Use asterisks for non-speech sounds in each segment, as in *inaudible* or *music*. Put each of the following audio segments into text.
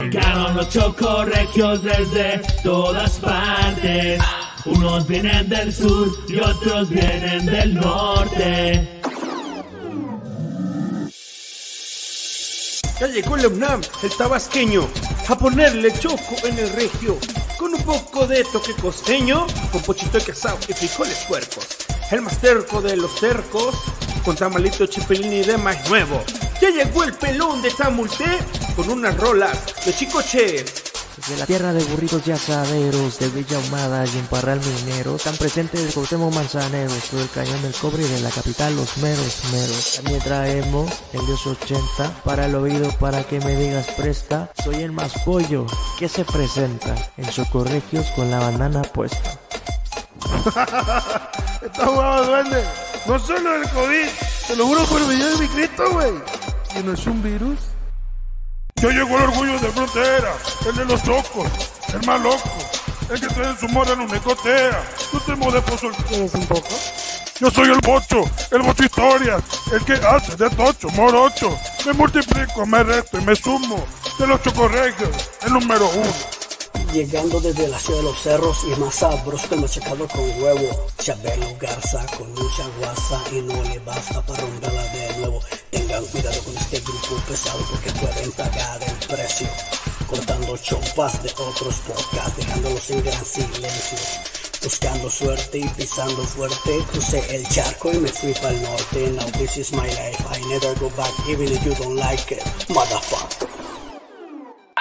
Llegaron los chocorregios desde todas partes. Unos vienen del sur y otros vienen del norte. Ya llegó la UNAM, el tabasqueño, a ponerle choco en el regio, con un poco de toque costeño, con pochito de queso y frijoles puercos. El más terco de los cercos, con tamalito chipilín y de maíz nuevo. Ya llegó el pelón de Tamulté, con unas rolas de chicoche. De la tierra de burritos y asaderos, de Villa Humada y en Parral Minero, tan presente del Cuauhtémoc Manzanero, todo el cañón del cobre y de la capital los meros meros. También traemos el Dios 80 para el oído para que me digas presta, soy el más pollo que se presenta en Socorregios con la bandana puesta. *laughs* Está huevado, duende. No solo el COVID, te lo juro por el video de mi Cristo, güey. ¿Que no es un virus? Ya llegó el orgullo de frontera, el de los chocos, el más loco, el que trae su mora no me cotea. Tú te de pozo ¿Quieres un poco? Yo soy el bocho, el bocho historias, el que hace de tocho, morocho. Me multiplico, me resto y me sumo. De los chocorregios, el número uno. Llegando desde la ciudad de los cerros y más sabroso el machacado con huevo. Chabelo Garza con mucha guasa y no le basta para romperla de nuevo. Tengan cuidado con este grupo pesado porque pueden pagar el precio. Cortando chompas de otros podcasts, dejándolos en gran silencio. Buscando suerte y pisando fuerte, crucé el charco y me fui para el norte. Now this is my life, I never go back even if you don't like it, motherfucker.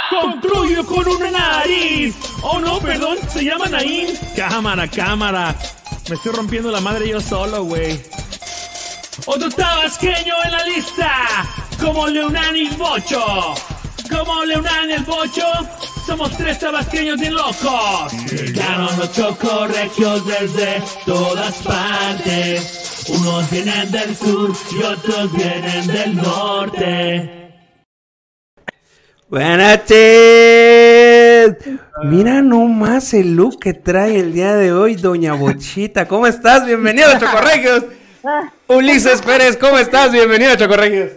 Construyo con una nariz. Oh no, perdón, se llama Naim. Cámara, cámara. Me estoy rompiendo la madre yo solo, güey. Otro tabasqueño en la lista. Como Leonán y Bocho. Como Leonán y el Bocho. Somos tres tabasqueños bien locos. Llegaron los chocorregios desde todas partes. Unos vienen del sur y otros vienen del norte. Buenas noches. Mira nomás el look que trae el día de hoy, Doña Bochita. ¿Cómo estás? Bienvenido a Chocorregios. *laughs* Ulises Pérez, ¿cómo estás? Bienvenido a Chocorregios.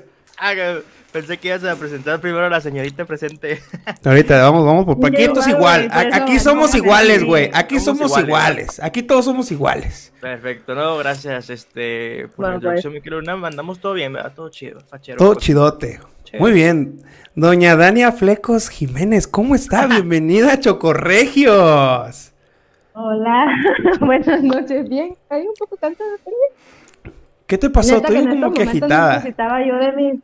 Pensé que ibas a presentar primero a la señorita presente. *laughs* Ahorita vamos, vamos por aquí esto es Igual, A- Aquí somos iguales, güey. Aquí Somos somos iguales. iguales. Aquí todos somos iguales. Perfecto, no, gracias, este, por Bueno, la introducción, mi querido Nam, andamos todo bien, ¿verdad? Todo chido, fachero. Todo pues. chidote. Muy bien. Doña Dania Flecos Jiménez, ¿cómo está? *laughs* Bienvenida a Chocorregios. Hola, *laughs* buenas noches. Bien, hay un poco cansada también. ¿Qué te pasó? Estoy como que agitada. Necesitaba yo de mis.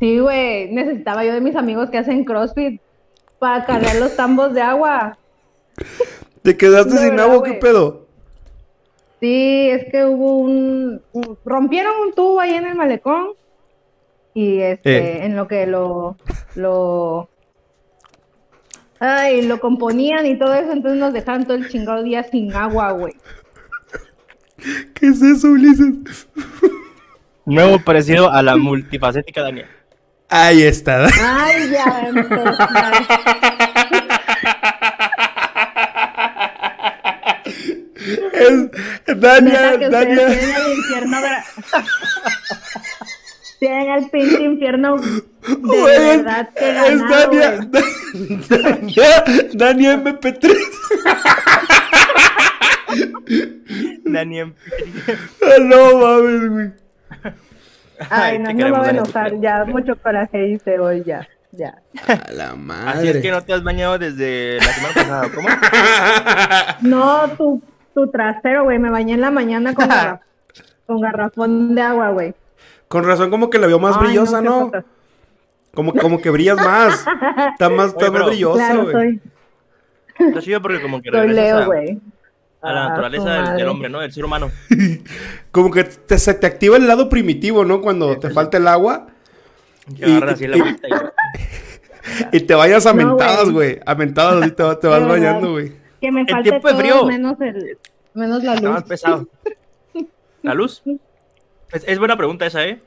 Sí, güey, necesitaba yo de mis amigos que hacen CrossFit para cargar los tambos de agua. ¿Te quedaste De sin verdad, agua? ¿Qué güey. pedo? Sí, es que hubo un, un- rompieron un tubo ahí en el malecón y este, Eh. en lo que lo, lo, ay, lo componían y todo eso, entonces nos dejaron todo el chingado día sin agua, güey. ¿Qué es eso, Ulises? Nuevo parecido a la multifacética Daniel. Ahí está. Ay, ya, entonces, Es Dania, Dania. tienen el infierno Tienen el pinche infierno de Güey, verdad que es ganado, Dania. *laughs* Dania, Dania MP3. Daniel. Ah, No mames, güey. Ay, no, no me voy a Dani, te enojar, ya mucho coraje hice hoy, ya, ya. A la *laughs* Así madre. es que no te has bañado desde la semana pasada, ¿cómo? *laughs* No, tu, tu trasero, güey, me bañé en la mañana con, garra- *laughs* con garrafón de agua, güey. Con razón, como que la veo más Ay, brillosa, ¿no? Como, como que brillas más. Está más, está Oye, más pero- brillosa, Claro, güey. soy, Está chido porque como que soy regresas Leo, a, güey. a la Ah, naturaleza del, hombre, ¿no? Del ser humano. *laughs* Como que te, se te activa el lado primitivo, ¿no? Cuando te falta el agua así la y- vuelta y... *laughs* y te vayas a No, mentadas, güey. A mentadas así te, te vas bañando, güey. Que me El falte tiempo de todo frío. menos, el, menos la Está más luz. pesado. ¿La luz? *laughs* Es, es buena pregunta esa, ¿eh?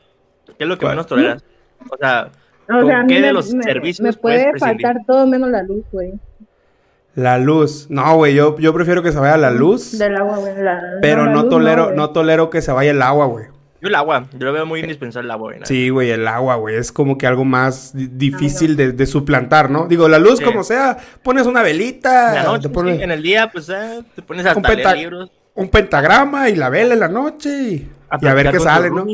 ¿Qué es lo que ¿Cuál? menos toleras? O sea, O ¿con sea, a qué de me- los me- servicios Me puede faltar todo menos la luz, güey. La luz. No, güey, yo, yo prefiero que se vaya la luz. Del agua, güey. la- Pero la no, luz tolero, no tolero que se vaya el agua, güey. Yo el agua, yo lo veo muy indispensable el agua, güey. Sí, güey, el agua, güey, es como que algo más di- difícil de, de suplantar, ¿no? Digo, la luz, Sí. como sea, pones una En velita, la noche, te pones sí, en el día, pues eh, te pones a Un leer penta- libros. un pentagrama y la vela en la noche y, y a ver qué sale, ¿no?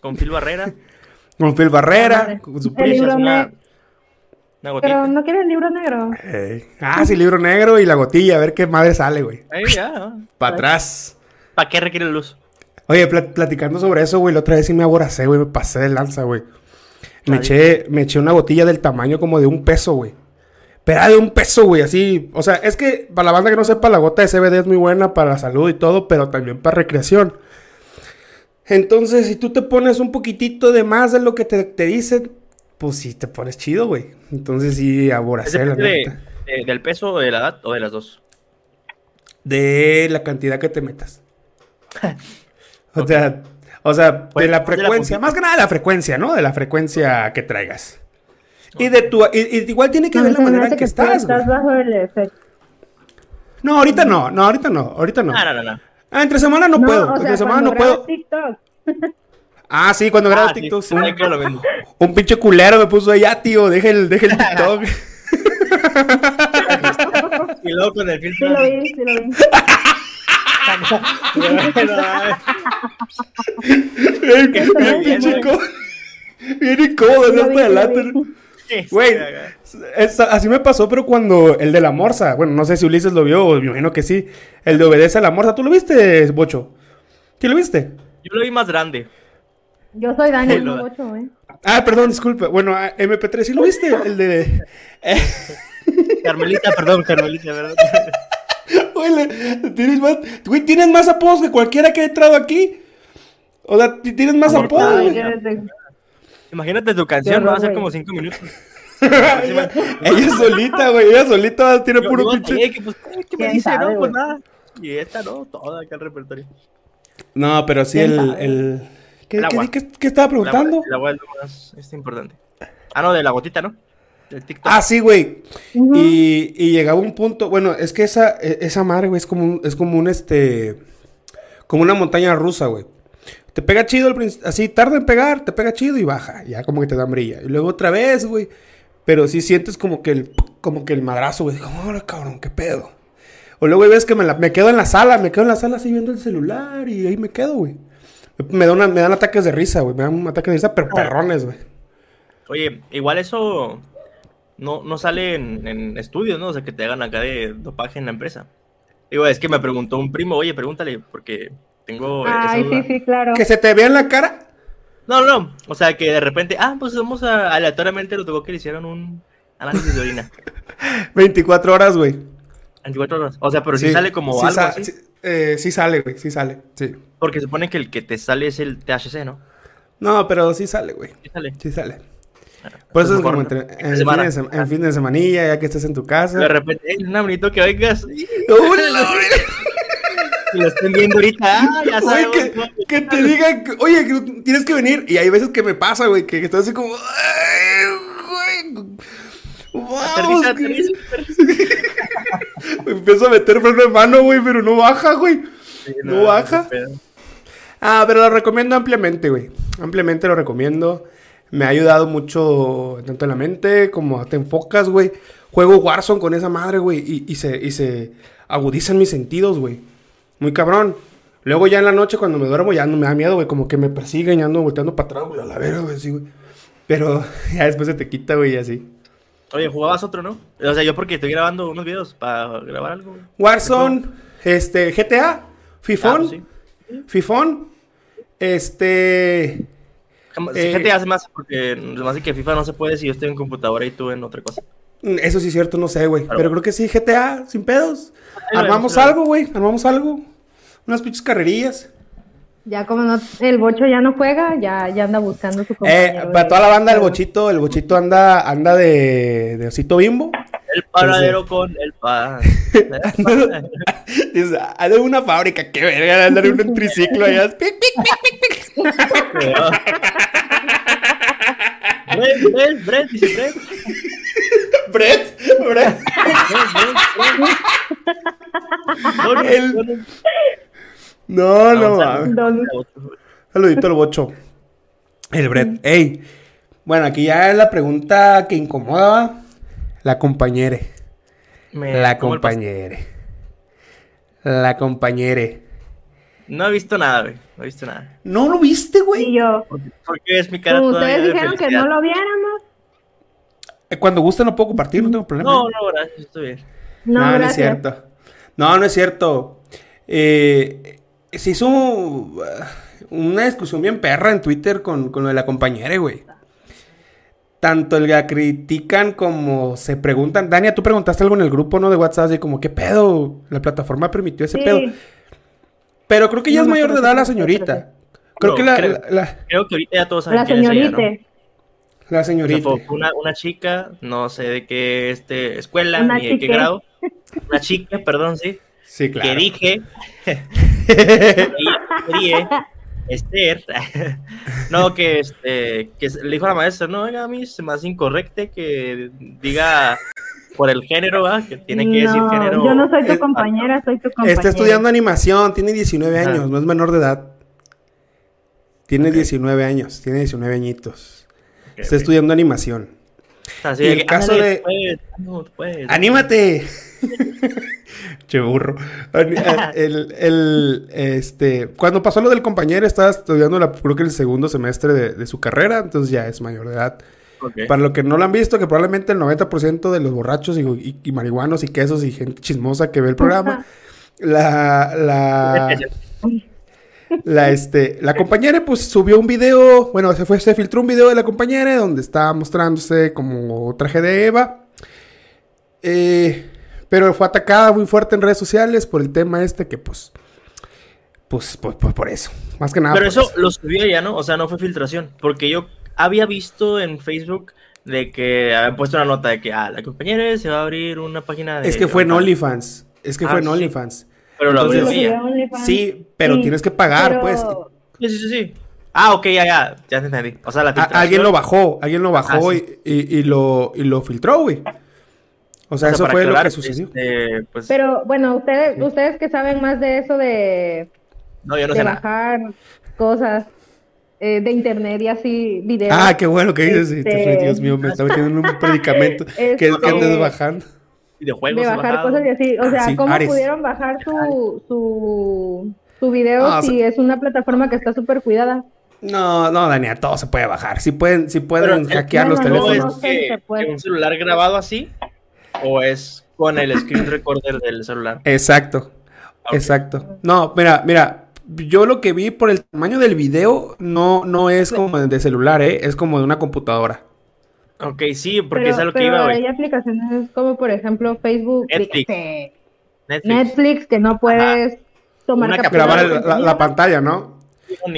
Con Phil Barrera. *laughs* Con Phil Barrera, con su El prisa. libro una, una gotita. Pero no quieres el libro negro. Ah, sí, libro negro y la gotilla, a ver qué madre sale, güey. Ahí ya. Para atrás. ¿Para qué requiere luz? Oye, pla- platicando sobre eso, güey, la otra vez sí me aboracé, güey, me pasé de lanza, güey. Me eché, me eché una botella del tamaño como de un peso, güey. Pero de un peso, güey, así. O sea, es que para la banda que no sepa, la gota de CBD es muy buena para la salud y todo, pero también para recreación. Entonces, si tú te pones un poquitito de más de lo que te, te dicen, pues sí te pones chido, güey. Entonces sí, ¿Es aboracé, la de- de- ¿Del peso, o de la edad o de las dos? De la cantidad que te metas. *laughs* O sea, o sea, de Pues, la más de la frecuencia, más que nada de la frecuencia, ¿no? De la frecuencia que traigas. Y de tu, y- y igual tiene que No, ver la manera en que estás, estás bajo el efecto. No, ahorita no, no, ahorita no, ahorita no. No, no, no, no. Ah, entre semana no, puedo, o entre semana no puedo. *laughs* grabas. Ah, sí, cuando grabo Ah, sí, TikTok, sí. lo mismo. Un pinche culero me puso allá, tío, deja el, deja el TikTok. *laughs* Y luego con el Sí filtro. lo vi, sí lo vi. *laughs* *laughs* Bien, bien bien. Bien incómodo, Sí no hasta sí adelante. Sí, Güey, sí, así me pasó, pero cuando el de la morsa, bueno, no sé si Ulises lo vio, me imagino que sí, el de obedece a la morsa, ¿tú lo viste, Bocho? ¿Sí lo viste? Yo lo vi más grande. Yo soy Dani, Lo- no ocho, ¿eh? Ah, perdón, disculpe, bueno, ah, MP3, ¿sí lo viste? El de... *laughs* Carmelita, perdón, Carmelita, ¿verdad? *laughs* Tienes más, güey, tienes más apodos que cualquiera que ha entrado aquí. O sea, ti- tienes más Amor, apodos, Imagínate tu canción, horror, va a ser como cinco minutos. *laughs* ella, ella solita, güey, ella solita tiene Yo- puro pinche... pues, ¿qué- ¿Qué me ¿Quién dice? sabe, No, pues nada. Y esta no, toda acá el repertorio. No, pero sí, ¿Quién el... el... ¿Qué, El qué- agua. qué- qué estaba El agua, preguntando? el agua es lo más importante. Ah, no, de la gotita, ¿no? Del TikTok. Ah, sí, güey. Y, y llegaba un punto, bueno, es que esa, e- esa madre, güey, es como un, es como un, este, como una montaña rusa, güey. Te pega chido, al princi- así, tarda en pegar, te pega chido y baja, ya como que te dan brilla. Y luego otra vez, güey, pero sí sientes como que el, como que el madrazo, güey, como, ahora cabrón, qué pedo. O luego ves que me, la- me quedo en la sala, me quedo en la sala así viendo el celular y ahí me quedo, güey. Me, da una- me dan ataques de risa, güey, me dan ataques de risa, pero perrones, güey. Oye, igual eso no, no sale en, en estudios, ¿no? O sea, que te hagan acá de dopaje en la empresa. Digo, es que me preguntó un primo, oye, pregúntale, porque tengo. esa Ay, duda. sí, sí, claro. Que se te vea en la cara. No, no, o sea, que de repente, ah, pues vamos a, aleatoriamente lo tocó que le hicieron un análisis de orina. *laughs* 24 horas, güey. 24 horas. O sea, pero si sale como sí algo sa- así. sí, eh, sí sale, güey, sí sale, sí. Porque se supone que el que te sale es el THC, ¿no? No, pero sí sale, güey, Sí sale. sí sale. Por eso es mejor como no. entre, Fin de en, semana. fin de, en fin de semanilla, ya que estés en tu casa. De repente, hey, un bonito que oigas. *laughs* ¡Uy, la *laughs* Y lo estén viendo ahorita. Ah, *laughs* ya Güey, sabemos. que, que te digan, que, oye, que tienes que venir. Y hay veces que me pasa, güey, que estás así como, ay, güey. Aterriza, güey. aterriza. *laughs* Me empiezo a meter freno de mano, güey, pero no baja, güey. No baja. Ah, pero lo recomiendo ampliamente, güey. Ampliamente lo recomiendo. Me ha ayudado mucho tanto en la mente como te enfocas, güey. Juego Warzone con esa madre, güey. Y, y se, y se agudizan mis sentidos, güey. Muy cabrón. Luego ya en la noche cuando me duermo ya no me da miedo, güey. Como que me persiguen y ando volteando para atrás, güey. A la verga, güey, así, güey. Pero *laughs* ya después se te quita, güey, y así. Oye, jugabas otro, ¿no? O sea, yo porque estoy grabando unos videos para grabar algo. Warzone, este, GTA, Fifón, Ah, pues sí. Fifón, este... Eh, GTA hace más porque más que FIFA no se puede si yo estoy en computadora y tú en otra cosa. Mm, Eso sí es cierto, no sé, güey. Claro. Pero creo que sí, GTA, sin pedos. lo Armamos algo, güey. Armamos algo. Unas pinches carrerillas. Ya como no, el bocho ya no juega, ya, ya anda buscando su Eh, compañero. para de- toda la banda del bochito, el bochito anda, anda de, de osito bimbo. El paradero con el pan. *laughs* Dice, ah, de una fábrica, qué verga, andar en un triciclo allá. *laughs* Pic, pic, pic. Brett, Brett, Brett, dice Brett. Brett, Brett. Donut, El- donut. No, no, Vamos a- mames. Saludito al bocho. El Brett. Ey. Bueno, aquí ya es la pregunta que incomoda. La compañere. Me- La ¿cómo el pas- compañere. La compañere. No he visto nada, güey. No he visto nada. ¿No lo viste, güey? Y yo, Porque es mi cara ustedes de dijeron que no lo viéramos. Eh, Cuando guste no puedo compartir, no tengo problema. No, no, gracias, estoy bien. No, no, no es cierto. No, no es cierto. Eh, se hizo uh, una discusión bien perra en Twitter con, con lo de la compañera, güey. Tanto el que la critican como se preguntan. Dania, tú preguntaste algo en el grupo, ¿no? De WhatsApp, de como, ¿qué pedo? La plataforma permitió ese Sí. pedo. Pero creo que ya No es me mayor de edad la señorita. Creo No, que la, creo. la, la- Creo que ahorita ya todos saben La quién es ella, ¿no? señorita. la O sea, señorita. fue una, una chica, no sé de qué este, escuela, Una ni de qué grado. Una chica, perdón, sí. Sí, claro. *laughs* Que dije, quería Esther, *laughs* no, que, este, que le dijo a la maestra, no, oiga, a mí se me hace incorrecto que diga por el género, ¿verdad? Que tiene que decir No, género. Yo no soy tu compañera, soy tu compañera. Está estudiando animación, tiene 19 Ajá. años, no es menor de edad. Tiene 19 años, tiene 19 añitos. Está estudiando animación. Así y el caso ándale, de- no, tú puedes. ¡Anímate! *laughs* che burro. El, el, este, cuando pasó lo del compañero, estaba estudiando la, creo que el segundo semestre de, de su carrera, entonces ya es mayor de edad. Para lo que no lo han visto, que probablemente el 90% de los borrachos y, y- y marihuanos y quesos y gente chismosa que ve el programa, *laughs* la, la, la, este, la compañera pues subió un video, bueno, se fue, se filtró un video de la compañera donde estaba mostrándose como traje de Eva. Eh, pero fue atacada muy fuerte en redes sociales por el tema este que pues, pues, pues, pues, por eso. Más que nada. Pero por eso lo subió ya, ¿no? O sea, no fue filtración. Porque yo había visto en Facebook de que habían puesto una nota de que, ah, la compañera se va a abrir una página de... Es que fue en OnlyFans. OnlyFans. Es que Ah, fue en sí. Pero lo Entonces- abrió Sí, pero Sí, tienes que pagar, pero- pues. Sí, sí, sí, sí. Ah, ok, ya, ya. Ya te entendí. O sea, la filtración... alguien lo bajó, alguien lo bajó Ah, y, sí. y- y lo, y lo filtró, güey. O sea, o sea, eso fue lo que sucedió. este, pues, Pero bueno, ustedes, ustedes que saben más de eso de, no, yo no de sé nada. bajar cosas eh, de internet y así, videos. Ah, qué bueno que dices. Este- Dios mío, me está metiendo en un *laughs* predicamento. que, que Este- andes bajando. Videojuegos de bajar bajado. cosas y así. O sea, Ah, sí, ¿cómo Ares. pudieron bajar su, su, su video Ah, o si es una plataforma que está súper cuidada? No, no, Daniel, todo se puede bajar. Si pueden, si pueden Pero, eh, hackear los bueno, ¿No teléfonos. es que, que un celular grabado así? ¿O es con el screen recorder del celular? Exacto. Ok. Exacto. No, mira, mira, yo lo que vi por el tamaño del video no, no es como de celular, ¿eh? Es como de una computadora. Ok, sí, porque Pero, es a lo que pero iba, güey. hay aplicaciones como por ejemplo Facebook, Netflix. Netflix. Netflix, que no puedes tomar Una captura Grabar la, contenido. la pantalla, ¿no?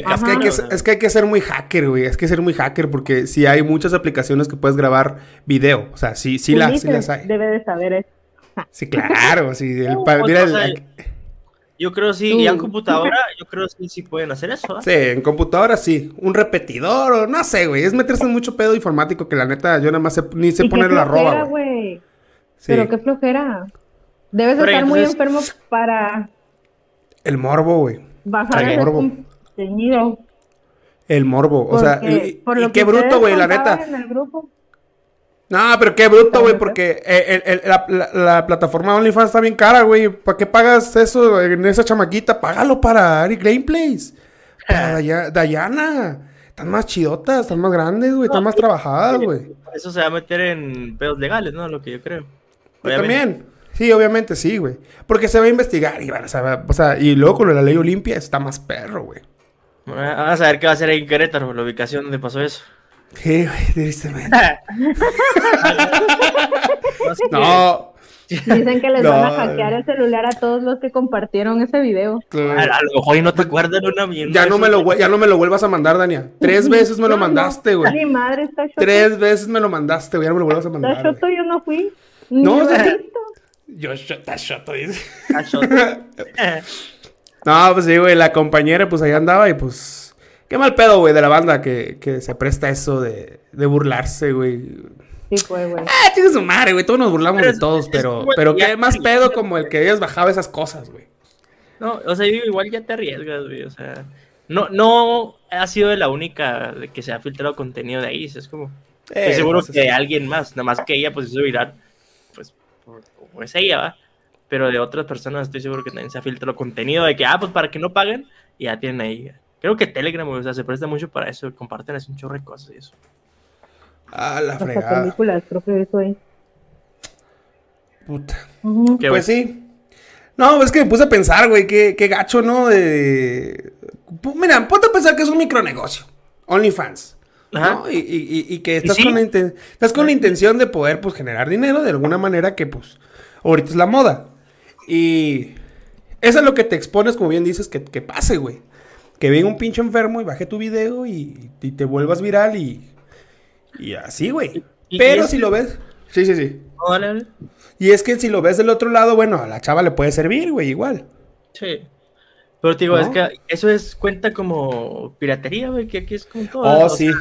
Ajá. Es que, hay que, es que hay que ser muy hacker, güey. Es que ser muy hacker porque si hay muchas aplicaciones que puedes grabar video. O sea, sí, sí, las, sí las hay. debe de saber eso. Sí, claro. Sí, el mira, el- Yo creo sí, Tú. ya en computadora, yo creo sí, sí pueden hacer eso. ¿ah? sí, en computadora sí. Un repetidor o no sé, güey. Es meterse en mucho pedo informático que la neta yo nada más sé- ni sé Y poner la arroba, güey. Sí. Pero qué flojera. Debes Pero estar muy enfermo para El morbo, güey. bajar El morbo. contenido. El morbo. O sea, y, por y qué bruto, güey, la neta. en el grupo. No, pero qué bruto, güey, porque eh, el- el- la, la- la plataforma OnlyFans está bien cara, güey. ¿Para qué pagas eso en esa chamaquita? Págalo para Ari Gameplays. *laughs* Para Daya- Dayana. Están más chidotas, están más grandes, güey. Están más trabajadas, güey. Eso se va a meter en pedos legales, ¿no? Lo que yo creo. Obviamente. también. Sí, obviamente sí, güey. Porque se va a investigar y van a saber. O sea, y luego con la ley Olimpia está más perro, güey. Vamos a ver qué va a hacer ahí en Querétaro, la ubicación donde pasó eso. Sí, güey, tristemente. *laughs* No. Dicen que les No. van a hackear el celular a todos los que compartieron ese video. A, a lo mejor y no te acuerdas de una mierda. Ya no, me lo, ya no me lo vuelvas a mandar, Dania. Tres *laughs* veces me lo No, mandaste, no, güey. Mi madre está choto. Tres veces me lo mandaste, güey. Ya no me lo vuelvas a Está mandar. choto, güey. yo no fui. No, o lo he sea- visto. Yo, está shoto, dice. Ah, shot. *laughs* No, pues sí, güey. La compañera, pues ahí andaba y pues. Qué mal pedo, güey, de la banda que, que se presta eso de, de burlarse, güey. Sí, fue, güey. Ah, tiene su madre, güey. Todos nos burlamos Pero de es- todos, es pero, como- pero qué más pedo como el que ellas bajaba esas cosas, güey. No, o sea, igual ya te arriesgas, güey. O sea, no, no ha sido de la única de que se ha filtrado contenido de ahí. Es como. Estoy Eh, seguro que alguien más, nada más que ella, pues hizo viral, pues, como es ella, ¿va? Pero de otras personas estoy seguro que también se ha filtrado contenido de que, ah, pues para que no paguen, y ya tienen ahí. Creo que Telegram, o sea, se presta mucho para eso, comparten así un chorro de cosas y eso. Ah, la Hasta fregada. películas, creo que eso ahí. Puta. Pues sí. No, es que me puse a pensar, güey, qué, qué gacho, ¿no? De... Mira, ponte a pensar que es un micronegocio. OnlyFans. Ajá. ¿no? Y, y- y- y que estás, sí? con la inten- estás con la intención de poder, pues, generar dinero de alguna manera que, pues, ahorita es la moda. Y eso es lo que te expones, como bien dices, que, que pase, güey. Que venga un pinche enfermo y baje tu video y, y te vuelvas viral y... Y así, güey. Pero si lo ves... Sí, sí, sí. Y es que si lo ves del otro lado, bueno, a la chava le puede servir, güey, igual. Sí. Pero te digo, ¿No? es que eso es cuenta como piratería, güey, que aquí es como todo. Oh, o sí. sea,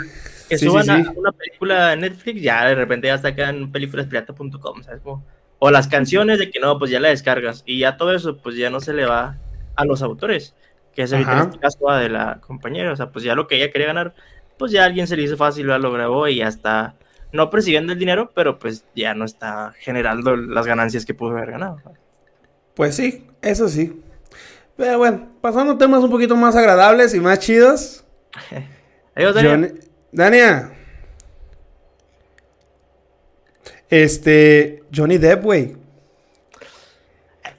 que Sí, sí, suban a una película en Netflix, ya de repente ya sacan películaspirata.com, ¿sabes? Como- o las canciones de que no, pues ya la descargas. Y ya todo eso, pues ya no se le va a los autores, que es Ajá. este caso a de la compañera. O sea, pues ya lo que ella quería ganar, pues ya alguien se le hizo fácil, ya lo grabó y ya está, no persiguiendo el dinero, pero pues ya no está generando las ganancias que pudo haber ganado. Pues sí, eso sí. Pero bueno, pasando a temas un poquito más agradables y más chidos. *laughs* Adiós. Johnny- Dania. Este, Johnny Depp, güey.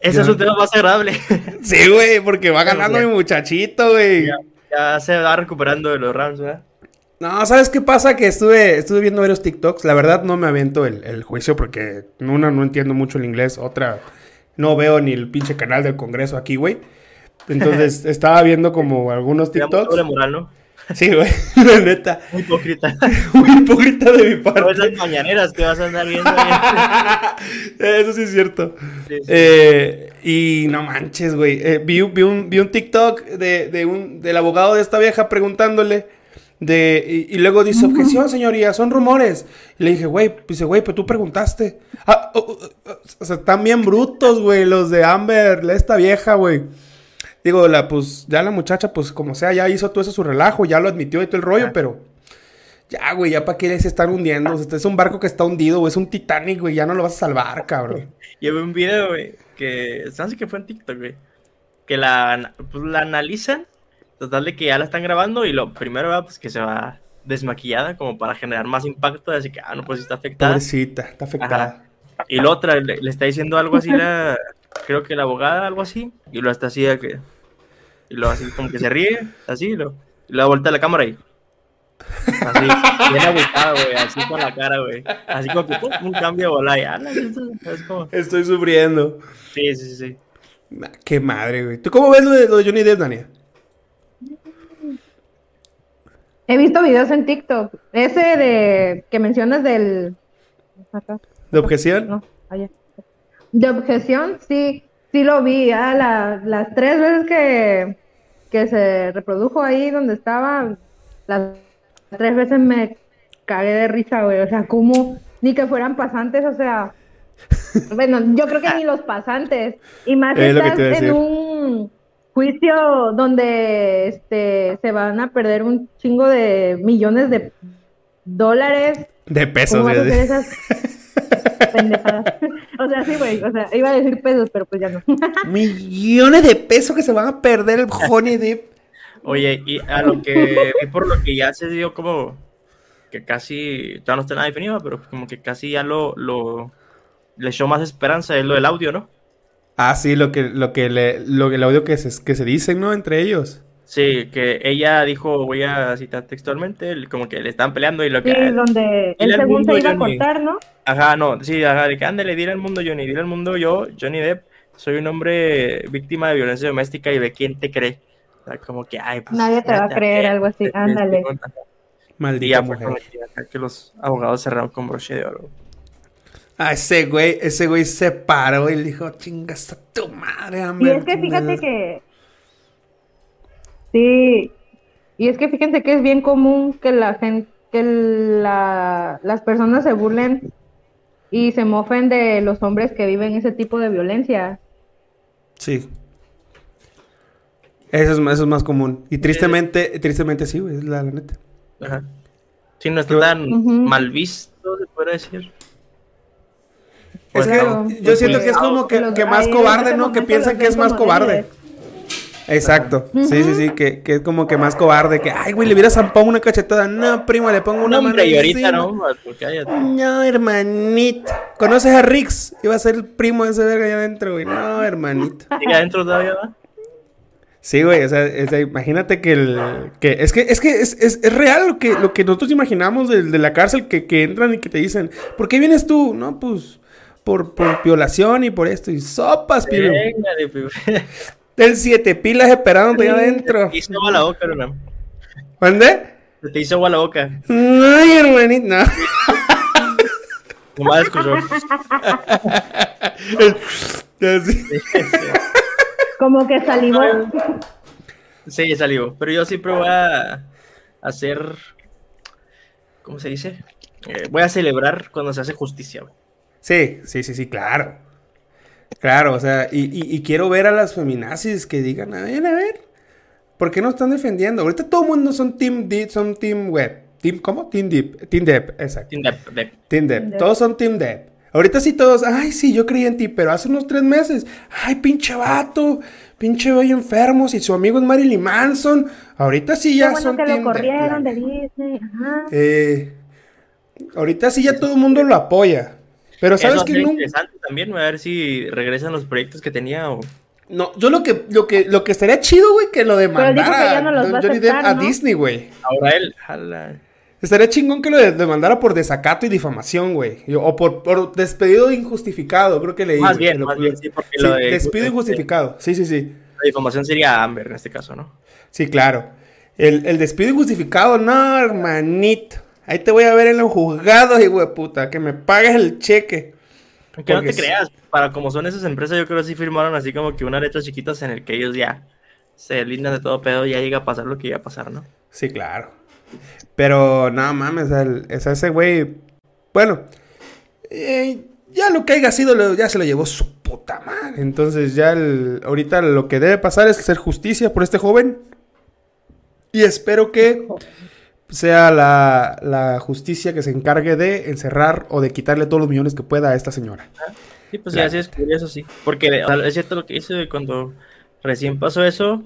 Ese es un tema más agradable. *laughs* Sí, güey, porque va ganando mi muchachito, güey. Ya, ya se va recuperando de los Rams, ¿verdad? No, ¿sabes qué pasa? Que estuve, estuve viendo varios TikToks. La verdad no me avento el, el juicio porque una no entiendo mucho el inglés, otra no veo ni el pinche canal del Congreso aquí, güey. Entonces *laughs* estaba viendo como algunos TikToks. moral, ¿no? Sí, güey, *laughs* la neta. Muy hipócrita. *laughs* Muy hipócrita de mi parte. esas mañaneras que vas a andar viendo. *laughs* Eso sí es cierto. Sí, sí. Eh, y no manches, güey. Eh, vi, un- vi un, vi un TikTok de, de un, del abogado de esta vieja preguntándole. De, y, y luego dice, objeción, señoría, son rumores. Y le dije, güey, dice, güey, pero tú preguntaste. Ah, oh, oh, oh, o sea, están bien brutos, güey, los de Amber, esta vieja, güey. Digo, la, pues, ya la muchacha, pues, como sea, ya hizo todo eso su relajo, ya lo admitió y todo el rollo, Ah. pero... Ya, güey, ya para qué se están hundiendo. O sea, es un barco que está hundido, güey. Es un Titanic, güey. Ya no lo vas a salvar, cabrón. *laughs* Vi un video, güey, que sé qué fue en TikTok, güey. Que la, pues, la analizan. Total de que ya la están grabando y lo primero va, pues que se va desmaquillada como para generar más impacto. Así que, ah, no, pues está afectada. Pobrecita, está afectada. Y la otra le, le está diciendo algo así, la, creo que la abogada, algo así. Y lo está así de que. Y lo así como que se ríe, así, y lo, y la vuelta a la cámara y. Así, bien agüitada, güey, así con la cara, güey. Así como que pum, un cambio de bola ah, como. Estoy sufriendo. Sí, sí, sí. Nah, qué madre, güey. ¿Tú cómo ves lo de, lo de Johnny Depp, Dania? He visto videos en TikTok. Ese de que mencionas del. Acá, ¿De objeción? no, allá. De objeción, sí, sí lo vi. Ah, la- las tres veces que, que se reprodujo ahí donde estaba, las tres veces me cagué de risa, güey. O sea, como ni que fueran pasantes, o sea. *laughs* Bueno, yo creo que ni los pasantes. Y más Es estás en decir. un juicio donde este se van a perder un chingo de millones de dólares. De ¿Cómo pesos, vas a hacer güey. esas *laughs* pendejadas? *laughs* O sea, sí, güey. O sea, iba a decir pesos, pero pues ya no. *laughs* Millones de pesos que se van a perder el Johnny Depp. Oye, y a lo que vi por lo que ya se dio como que casi, ya no está nada definido, pero como que casi ya lo, lo le echó más esperanza es lo del audio, ¿no? Ah, sí, lo que, lo que le, lo, el audio que se, que se dicen, ¿no? Entre ellos. Sí, que ella dijo, voy a citar textualmente, como que le están peleando y lo Sí, que... donde él según se iba a cortar, ¿no? Ajá, no, sí, ajá, de que ándale, dile al mundo, Johnny, dile al mundo yo, Johnny Depp, soy un hombre víctima de violencia doméstica y ve quién te cree. O sea, como que, ay, pues, Nadie te va a creer, algo así, Sí, sí, ándale. sí, Y Maldita mujer. que, los abogados cerraron con broche de oro. Ah, ese güey, ese güey se paró y le dijo, chingas a tu madre, Y Amber. es que fíjate que. Sí. Y es que fíjense que es bien común que la gente, que la, las personas se burlen y se mofen de los hombres que viven ese tipo de violencia. Sí. Eso es, eso es más común. Y tristemente, tristemente sí, güey, es la, la neta. Ajá. Sí, no está tan mal visto, se puede decir. Es que yo siento que es como que, más cobarde, ¿no? Que piensan que es más cobarde. Exacto. Sí, sí, sí, que, que es como que más cobarde. Que, ay, güey, le hubiera zampado una cachetada. No, primo, le pongo una No, mano hombre, y ahorita encima. no, pues cállate. No, hermanito. ¿Conoces a Rix? Iba a ser el primo de ese verga allá adentro, güey. No, hermanito. Sigue adentro todavía, ¿va? Sí, güey, o sea, sea, imagínate que el... Que, es que, es, que es, es, es real lo que, lo que nosotros imaginamos de, de la cárcel, que, que entran y que te dicen, ¿por qué vienes tú? No, pues, por, por violación y por esto. Y sopas, primo. Venga, de pibe. Del siete pilas esperándote allá adentro. Te hizo agua la boca, ¿no? ¿Dónde? Se te hizo agua la boca. Ay, hermanito, no. *laughs* Nomás escuchó. *laughs* Como que salivó. Sí, salió. Pero yo siempre voy a hacer. ¿Cómo se dice? Eh, voy a celebrar cuando se hace justicia. güey. Sí, sí, sí, sí, claro. Claro, o sea, y, y- y quiero ver a las feminazis que digan, a ver, a ver, ¿por qué no están defendiendo? Ahorita todo el mundo son Team Deep, son Team Web. Team, ¿Cómo? Team Deep. Team Deep, exacto. Team Dep- Dep. Team Depp. Todos son Team Depp. Ahorita sí todos, ay, sí, yo creí en ti, pero hace unos tres meses, ay, pinche vato, pinche güey enfermo, si su amigo es Marilyn Manson, ahorita sí Qué ya bueno son que Team lo corrieron de Disney. Ajá. Eh, ahorita sí ya todo el mundo lo apoya. Pero sabes Eso que no, interesante también, a ver si regresan los proyectos que tenía o... no, yo lo que, lo que, lo que estaría chido, güey, que lo demandara no a Johnny Depp aceptar, a ¿no? Disney, güey. Ahora él, jala. Estaría chingón que lo de- demandara por desacato y difamación, güey. O por, por despedido injustificado, creo que leí. Más bien, lo- más bien, sí, porque Sí, lo de... despido injustificado. Sí, sí, sí. La difamación sería Amber en este caso, ¿no? Sí, claro. El, el despido injustificado, no, hermanito. Ahí te voy a ver en los juzgados, hijo de puta. Que me pagues el cheque. No Porque te sí. creas, para como son esas empresas, yo creo que sí firmaron así como que unas letras chiquitas en el que ellos ya se lindan de todo pedo, ya llega a pasar lo que iba a pasar, ¿no? Sí, claro. Pero no mames, el- ese güey. Bueno, eh, ya lo que haya sido, lo- ya se lo llevó su puta madre. Entonces, ya el- ahorita lo que debe pasar es hacer justicia por este joven. Y espero que sea la, la justicia que se encargue de encerrar o de quitarle todos los millones que pueda a esta señora. Sí, pues Claro. ya sí descubrí eso, sí. Porque o sea, es cierto lo que hice cuando recién pasó eso,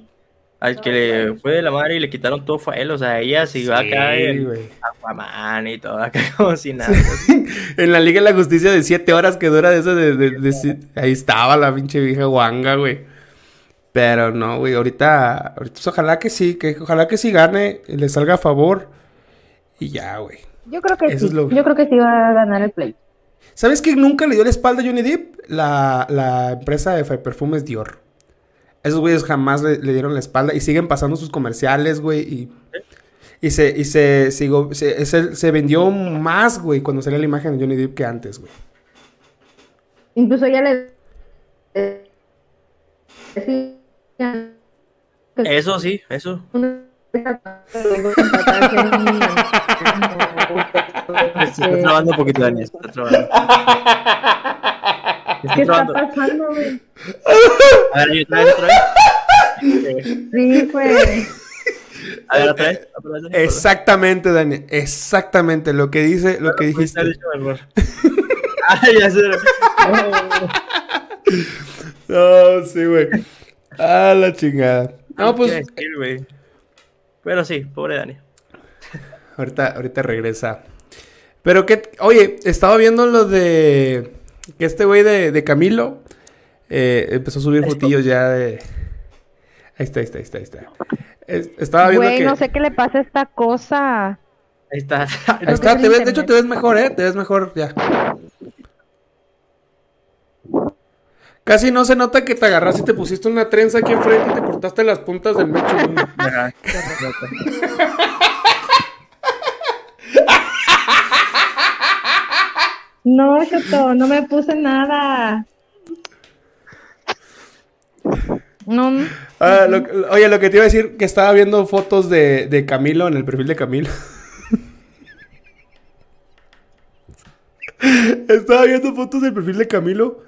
al que le fue de la madre y le quitaron todo fue a él, o sea, ella siguió acá Sí, en güey. Aquaman y todo, *laughs* acá como si nada. *laughs* En la Liga de la Justicia de 7 horas que dura de eso de, de- ahí estaba la pinche vieja guanga, güey. Pero no, güey, ahorita, ahorita pues, ojalá que sí, que ojalá que sí gane, le salga a favor y ya, güey. Yo creo que Eso sí. es lo- Yo creo que sí va a ganar el play. ¿Sabes quién nunca le dio la espalda a Johnny Depp? La, la empresa de perfumes Dior. Esos güeyes jamás le, le dieron la espalda y siguen pasando sus comerciales, güey, y... Y se, y se, sigo- se, se- se vendió más, güey, cuando salió la imagen de Johnny Depp que antes, güey. Incluso ya le que Eso sí, eso. *laughs* Se está trabando un poquito, Dani, se está trabando. Se ¿Qué está está trabando. pasando, güey? A ver, otra vez, otra vez. Sí, pues. A ver, otra vez. Exactamente, Dani. Exactamente lo que dice, lo que. Está dijiste. dicho mejor. *laughs* Ay, ya sé. No, sí, güey. Ah, la chingada. No, ¿Qué pues decir? Pero sí, pobre Dani. Ahorita, ahorita regresa. Pero que, oye, estaba viendo lo de que este güey de, de Camilo eh, empezó a subir fotillos ya de. Ahí está, ahí está, ahí está, ahí está. Es- estaba viendo Güey, que. no sé qué le pasa a esta cosa. Ahí está. Ahí *laughs* está, te ves, de hecho te ves mejor, ¿eh? Te ves mejor ya. Casi no se nota que te agarraste y te pusiste una trenza aquí enfrente y te cortaste las puntas del mecho. *laughs* güey. Ajá. No, Choto, no me puse nada. No, Ah, lo- oye, lo que te iba a decir, que estaba viendo fotos de, de Camilo en el perfil de Camilo. *laughs* estaba viendo fotos del perfil de Camilo,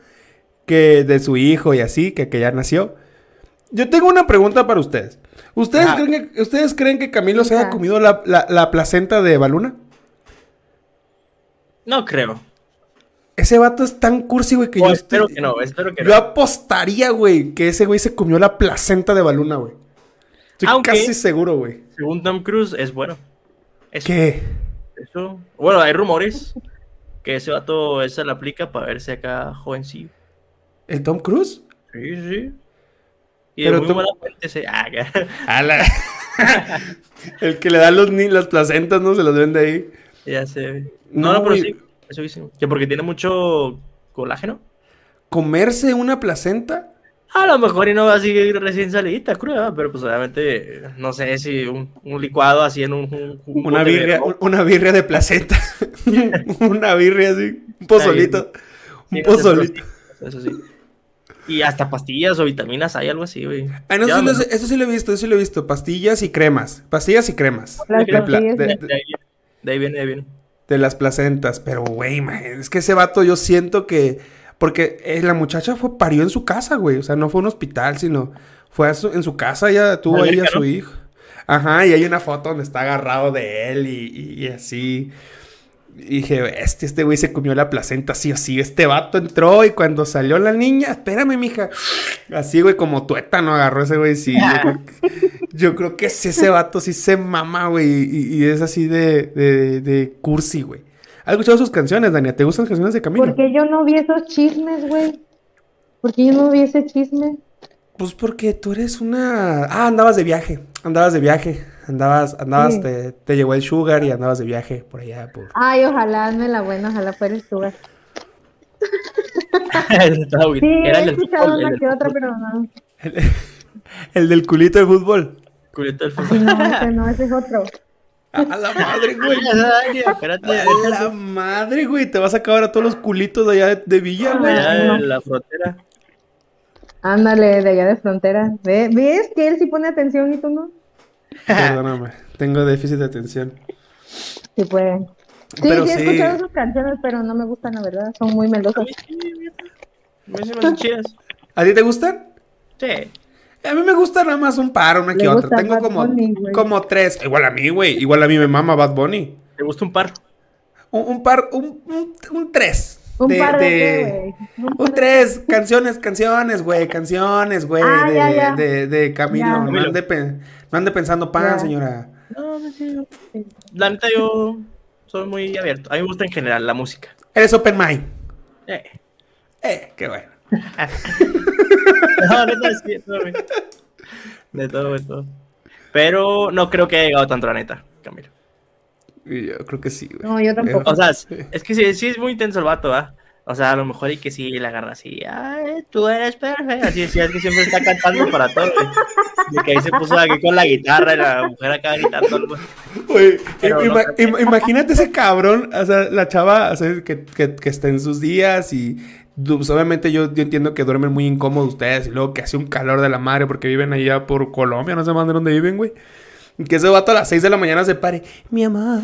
que de su hijo y así, que, que ya nació. Yo tengo una pregunta para ustedes. ¿Ustedes, creen que, ¿Ustedes creen que Camilo se haya comido la, la- la placenta de Baluna? No creo. Ese vato es tan cursi, güey, que O yo espero estoy- que no, espero que Yo no. apostaría, güey, que ese güey se comió la placenta de Baluna, güey. Estoy Aunque- casi seguro, güey. Según Tom Cruise, es bueno. ¿Qué? Eso. Bueno, hay rumores que ese vato esa la aplica para verse acá jovencillo. ¿El Tom Cruise? Sí, sí. Y Pero de muy fuente ese. Ah, *laughs* A la- *laughs* El que le da los las placentas, ¿no? Se los vende ahí. ya sé. No, No, pero sí. Eso dicen. Que porque tiene mucho colágeno. ¿Comerse una placenta? A lo mejor y no va así recién salidita, cruda, pero pues obviamente, no sé si un, un licuado así en un, un Una de birria, una birria de placenta. *laughs* una birria así. Un pozolito. Un pozolito. Eso sí. Y hasta pastillas o vitaminas hay algo así, güey. Ah, no, sí eso sí lo he visto, eso sí lo he visto. Pastillas y cremas. Pastillas y cremas. Las De, pla- pastillas, de- De, de- de ahí, viene, de ahí viene, de las placentas. Pero, güey, es que ese vato yo siento que... Porque eh, la muchacha fue, parió en su casa, güey. O sea, no fue a un hospital, sino fue a su- en su casa, ya tuvo ahí a su hijo. Ajá, y hay una foto donde está agarrado de él y, y- y así. Y dije, este, este güey se comió la placenta así así. Este vato entró y cuando salió la niña, espérame, mija. Así, güey, como tuétano agarró ese güey. Sí, yo creo, que, yo creo que es ese vato sí se mama, güey. Y, y es así de, de, de cursi, güey. ¿Has escuchado sus canciones, Dania? ¿Te gustan las canciones de Camilo? ¿Por qué yo no vi esos chismes, güey? ¿Por qué yo no vi ese chisme? Pues porque tú eres una... Ah, andabas de viaje. Andabas de viaje. Andabas, andabas, Sí. te, te llegó el sugar y andabas de viaje por allá. Por... Ay, ojalá, hazme la buena, ojalá fuera el sugar. *laughs* Sí, Era he el del escuchado una que otra, pero no. El, el del culito de fútbol. Culito del fútbol. no, ese no, ese es otro. A la madre, güey. *laughs* Espérate, A la madre, güey. Te vas a acabar a todos los culitos de allá de, de Villa, güey. allá en la frontera. Ándale, de allá de frontera. ¿Ve- ¿Ves que él sí pone atención y tú no? *laughs* Perdóname. Tengo déficit de atención. Sí, pues. Sí, Pero sí, he escuchado sus canciones, pero no me gustan, la verdad. Son muy melosas. ¿A ti te gustan? Sí. A mí me gusta nada más un par, una Le que otra. Tengo Bad como, Bunny, como tres. Igual a mí, güey. Igual a mí me mama Bad Bunny. ¿Te gusta un par? Un, un par, un, un, un tres. Un par de qué, güey. Un Un tres, canciones, canciones, güey, canciones, güey, Ah, de, ya, ya. de, de Camilo. No, ande no ande pensando pan, Ya. señora. No, no sé. La neta, yo soy muy abierto. A mí me gusta en general la música. Eres open mind. Eh. Eh, qué bueno. *laughs* No, neta, de todo, güey. De todo, de todo. Pero no creo que haya llegado tanto, la neta, Camilo. Yo creo que sí, güey. No, yo tampoco. O sea, *laughs* es, que sí, sí es muy intenso el vato, ¿ah? O sea, a lo mejor y que sí la agarra así, ay, tú eres perfecta. Así decía, es que siempre está cantando para todo, güey. De que ahí se puso aquí con la guitarra y la mujer acá gritando. Oye, Pero ima- no- im- imagínate ese cabrón, o sea, la chava, o sea, que, que, que está en sus días y pues, obviamente yo, yo entiendo que duermen muy incómodos ustedes y luego que hace un calor de la madre porque viven allá por Colombia, no sé más de dónde viven, güey. Que ese vato a las 6 de la mañana se pare, mi amor.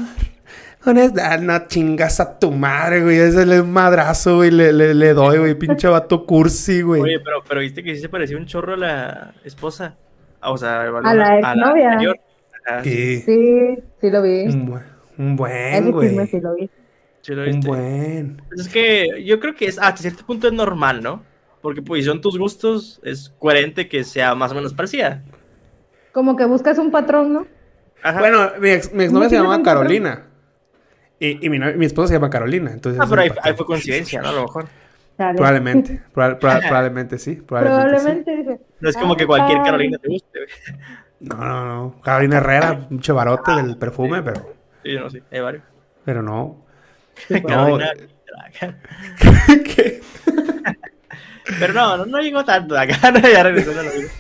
Con esta, no chingas a tu madre, güey. Ese le un madrazo, güey. Le, le, le doy, güey. Pinche vato cursi, güey. Oye, pero, pero viste que sí se parecía un chorro a la esposa. Ah, O sea, A la exnovia. anterior. Ajá, sí, Sí. Sí, sí lo vi. Un buen, un güey. sí lo vi. sí lo Un viste. buen. Pues es que yo creo que es, hasta cierto punto es normal, ¿no? Porque pues si son tus gustos, es coherente que sea más o menos parecida. Como que buscas un patrón, ¿no? Ajá. Bueno, mi, ex, mi exnovia ¿No se llamaba? Carolina. Y, y mi, mi esposa se llama Carolina. Entonces ah, pero ahí, ahí fue coincidencia, ¿no? A lo mejor. Dale. Probablemente. proba- proba- probablemente sí. Probablemente, Probablemente. dice, No es como "Ah, que cualquier ay". Carolina te guste. No, no, no. Carolina Herrera, un chevarote del perfume, pero, Sí, yo no sé, hay varios. pero no. *laughs* Carolina. *laughs* ¿Qué? *laughs* Pero no, no, no llegó tanto acá, no, ya regresó a lo mismo.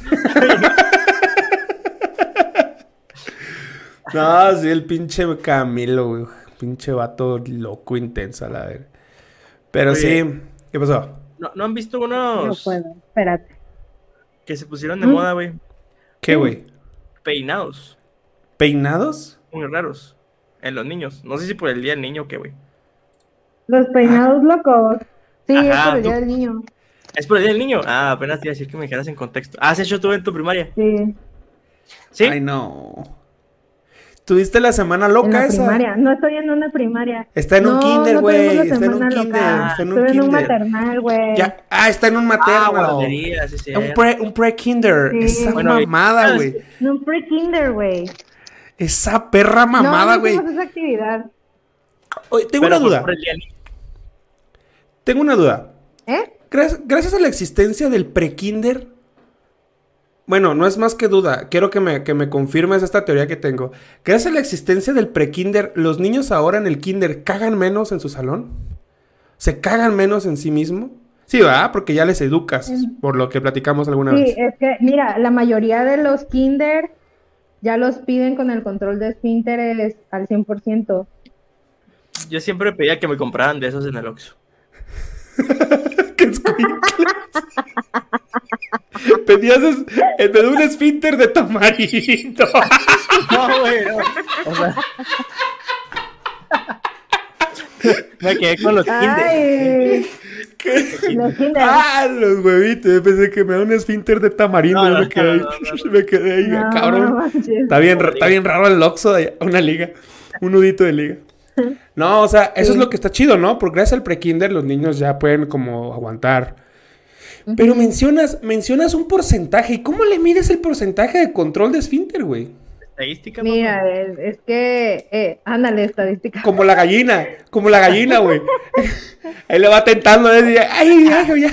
No, sí, el pinche Camilo, güey. Pinche vato loco, intenso, a la ver. Pero Oye. sí. ¿Qué pasó? ¿No, ¿No han visto No unos puedo, espérate. que se pusieron de ¿Mm? moda, güey? ¿Qué, güey? Peinados, ¿Peinados? muy raros, en los niños. No sé si por el día del niño o qué, güey. Los peinados locos. Sí, es por el día tú- del niño. ¿Es por el día del niño? Ah, apenas te iba a decir que me dijeras en contexto. Ah, ¿has hecho tú en tu primaria? Sí, ¿Sí? Ay, no. ¿Tuviste la semana en loca la esa? primaria. No estoy en una primaria. Está en un No, kinder, no güey. la está en un semana kinder. loca. Está en un Estoy en un kinder. maternal, güey. Ya- ah, está en un Ah, materno. guardería, sí, sí. un pre, un pre-kinder. Sí. Esa Bueno, mamada, ah, güey. No, un pre-kinder, güey. Esa perra mamada, no, no güey. hicimos esa actividad. Oye, tengo Pero una duda. Tengo una duda. ¿Eh? Gracias, gracias a la existencia del pre-kinder. Bueno, no es más que duda. Quiero que me, que me confirmes esta teoría que tengo. Gracias a la existencia del pre-kinder, ¿los niños ahora en el kinder cagan menos en su salón? ¿Se cagan menos en sí mismo? Sí, ¿verdad? Porque ya les educas, por lo que platicamos alguna Sí, vez. es que, mira, la mayoría de los kinder ya los piden con el control de esfínteres al 100%. Yo siempre pedía que me compraran de esos en el Oxxo. *laughs* ¡Qué! Pedías es- en vez de un esfínter de tamarindo. *laughs* No, güey, no. O sea... me quedé con los kinder. Ay, los kinder. ¡Ah, los huevitos! Yo pensé que me da un esfínter de tamarindo. No, no, me, quedé, ahí, no, no, no. *laughs* me quedé ahí, No, cabrón. Está bien, está bien raro el Oxxo de una liga. Un nudito de liga. *laughs* No, o sea, eso es lo que está chido, ¿no? Porque gracias al pre-kinder los niños ya pueden como aguantar. Pero mencionas, mencionas un porcentaje. ¿Y cómo le mides el porcentaje de control de esfínter, güey? Estadística, mamá. Mira, es, es que, eh, ándale, estadística. Como la gallina, como la gallina, güey. *laughs* *laughs* Ahí le va tentando, ¿eh? ay, ay, ya.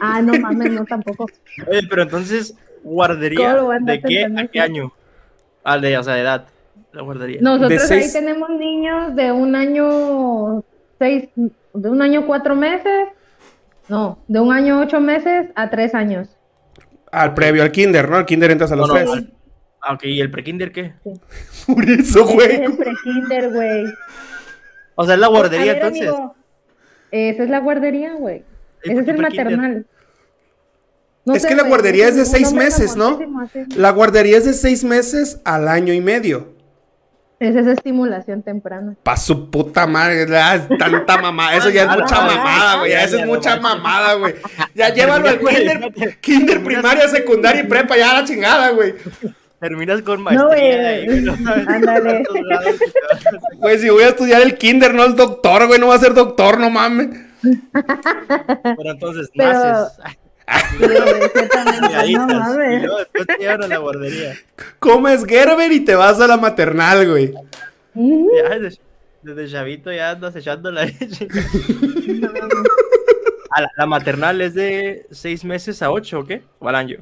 Ah, no mames, no tampoco. Oye, pero entonces, ¿guardería ¿Cómo lo van a de qué a qué año? Ah, de, o sea, de edad. La guardería. Nosotros seis- ahí tenemos niños de un año seis, de un año cuatro meses, no, de un año ocho meses a tres años. Al previo, al kinder, ¿no? Al kinder entras a los No, no, tres. al- Ah, ok, ¿y el prekinder qué? *laughs* Por eso, güey. es el pre-kinder, güey. O sea, es la guardería A ver, entonces. amigo, esa es la guardería, güey. ¿Y Ese es el maternal. No Es sé, que la guardería es de seis meses, ¿no? La guardería es de seis meses al año y medio. Esa es estimulación temprana. Pa' su puta madre, es tanta mamada. Eso ya es mucha mamada, güey. Ya eso es mucha mamada, güey. Ya llévalo al kinder, kinder, primaria, secundaria y prepa, ya a la chingada, güey. Terminas con No, maestría. güey. no sabes *laughs* Ándale. Güey, si voy a estudiar el kinder, no el doctor, güey. No va a ser doctor, no mames. Pero entonces Pero- naces. Sí, a la guardería. Comes Gerber y te vas a la maternal, güey. Mm, Ya desde, desde chavito ya andas echando la leche. Ah, la, la maternal es de seis meses a ocho, ¿o qué? ¿O al año?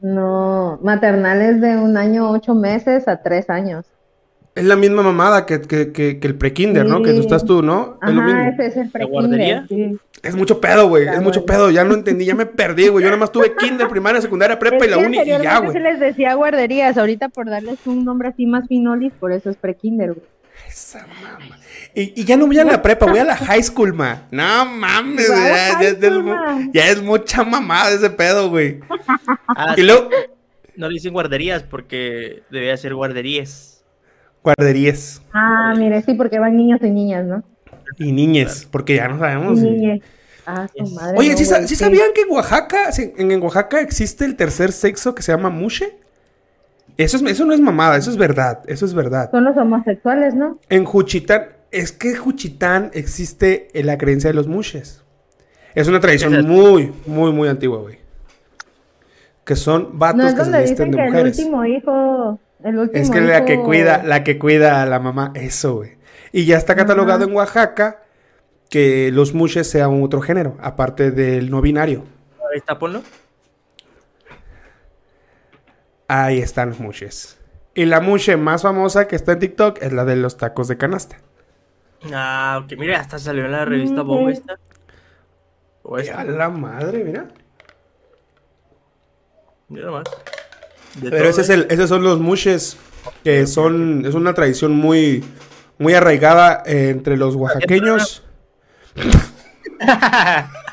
No, maternales de un año ocho meses a tres años. Es la misma mamada que, que, que, que el pre-kinder, ¿no? Que tú Sí. estás tú, ¿no? Es lo Ajá, mismo. ese es el guardería? pre-kinder, sí. Es mucho pedo, güey. Es mucho pedo. Ya no entendí, ya me *laughs* perdí, güey. Yo nada más tuve kinder, primaria, secundaria, prepa y la que uni y ya, güey. se les decía guarderías, ahorita por darles un nombre así más finolis, por eso es pre-kinder, güey. Esa mamá. Y, y ya no voy a la prepa, voy a la high school, ma. No mames, güey. Ya, es ya mucha mamada ese pedo, güey. *laughs* Ah, Y luego, no le dicen guarderías porque debía ser guarderías. guarderías Ah, mire, sí, porque van niños y niñas, ¿no? Y niñes, porque ya no sabemos. Y. Ah, su madre. Oye, no, ¿sí, güey, sabían que en Oaxaca, en, en Oaxaca existe el tercer sexo que se llama mushe? Eso, es, eso no es mamada, eso es verdad, eso es verdad. Son los homosexuales, ¿no? En Juchitán, es que en Juchitán existe eh, la creencia de los mushes. Es una tradición muy, muy, muy antigua, güey. Que son vatos No es que se donde dicen de que el mujeres. último hijo, el último Es que la que hijo- cuida, la que cuida a la mamá, eso, güey. Y ya está catalogado en Oaxaca que los mushes sean otro género, aparte del no binario. Ahí está, ponlo. Ahí están los mushes. Y la mushe más famosa que está en TikTok es la de los tacos de canasta. Ah, ok. Mira, hasta salió en la revista esta. O Ay, a la madre, mira. Mira más. De Pero ese es el, esos son los mushes, que son, es una tradición muy, muy arraigada eh, entre los oaxaqueños. *laughs*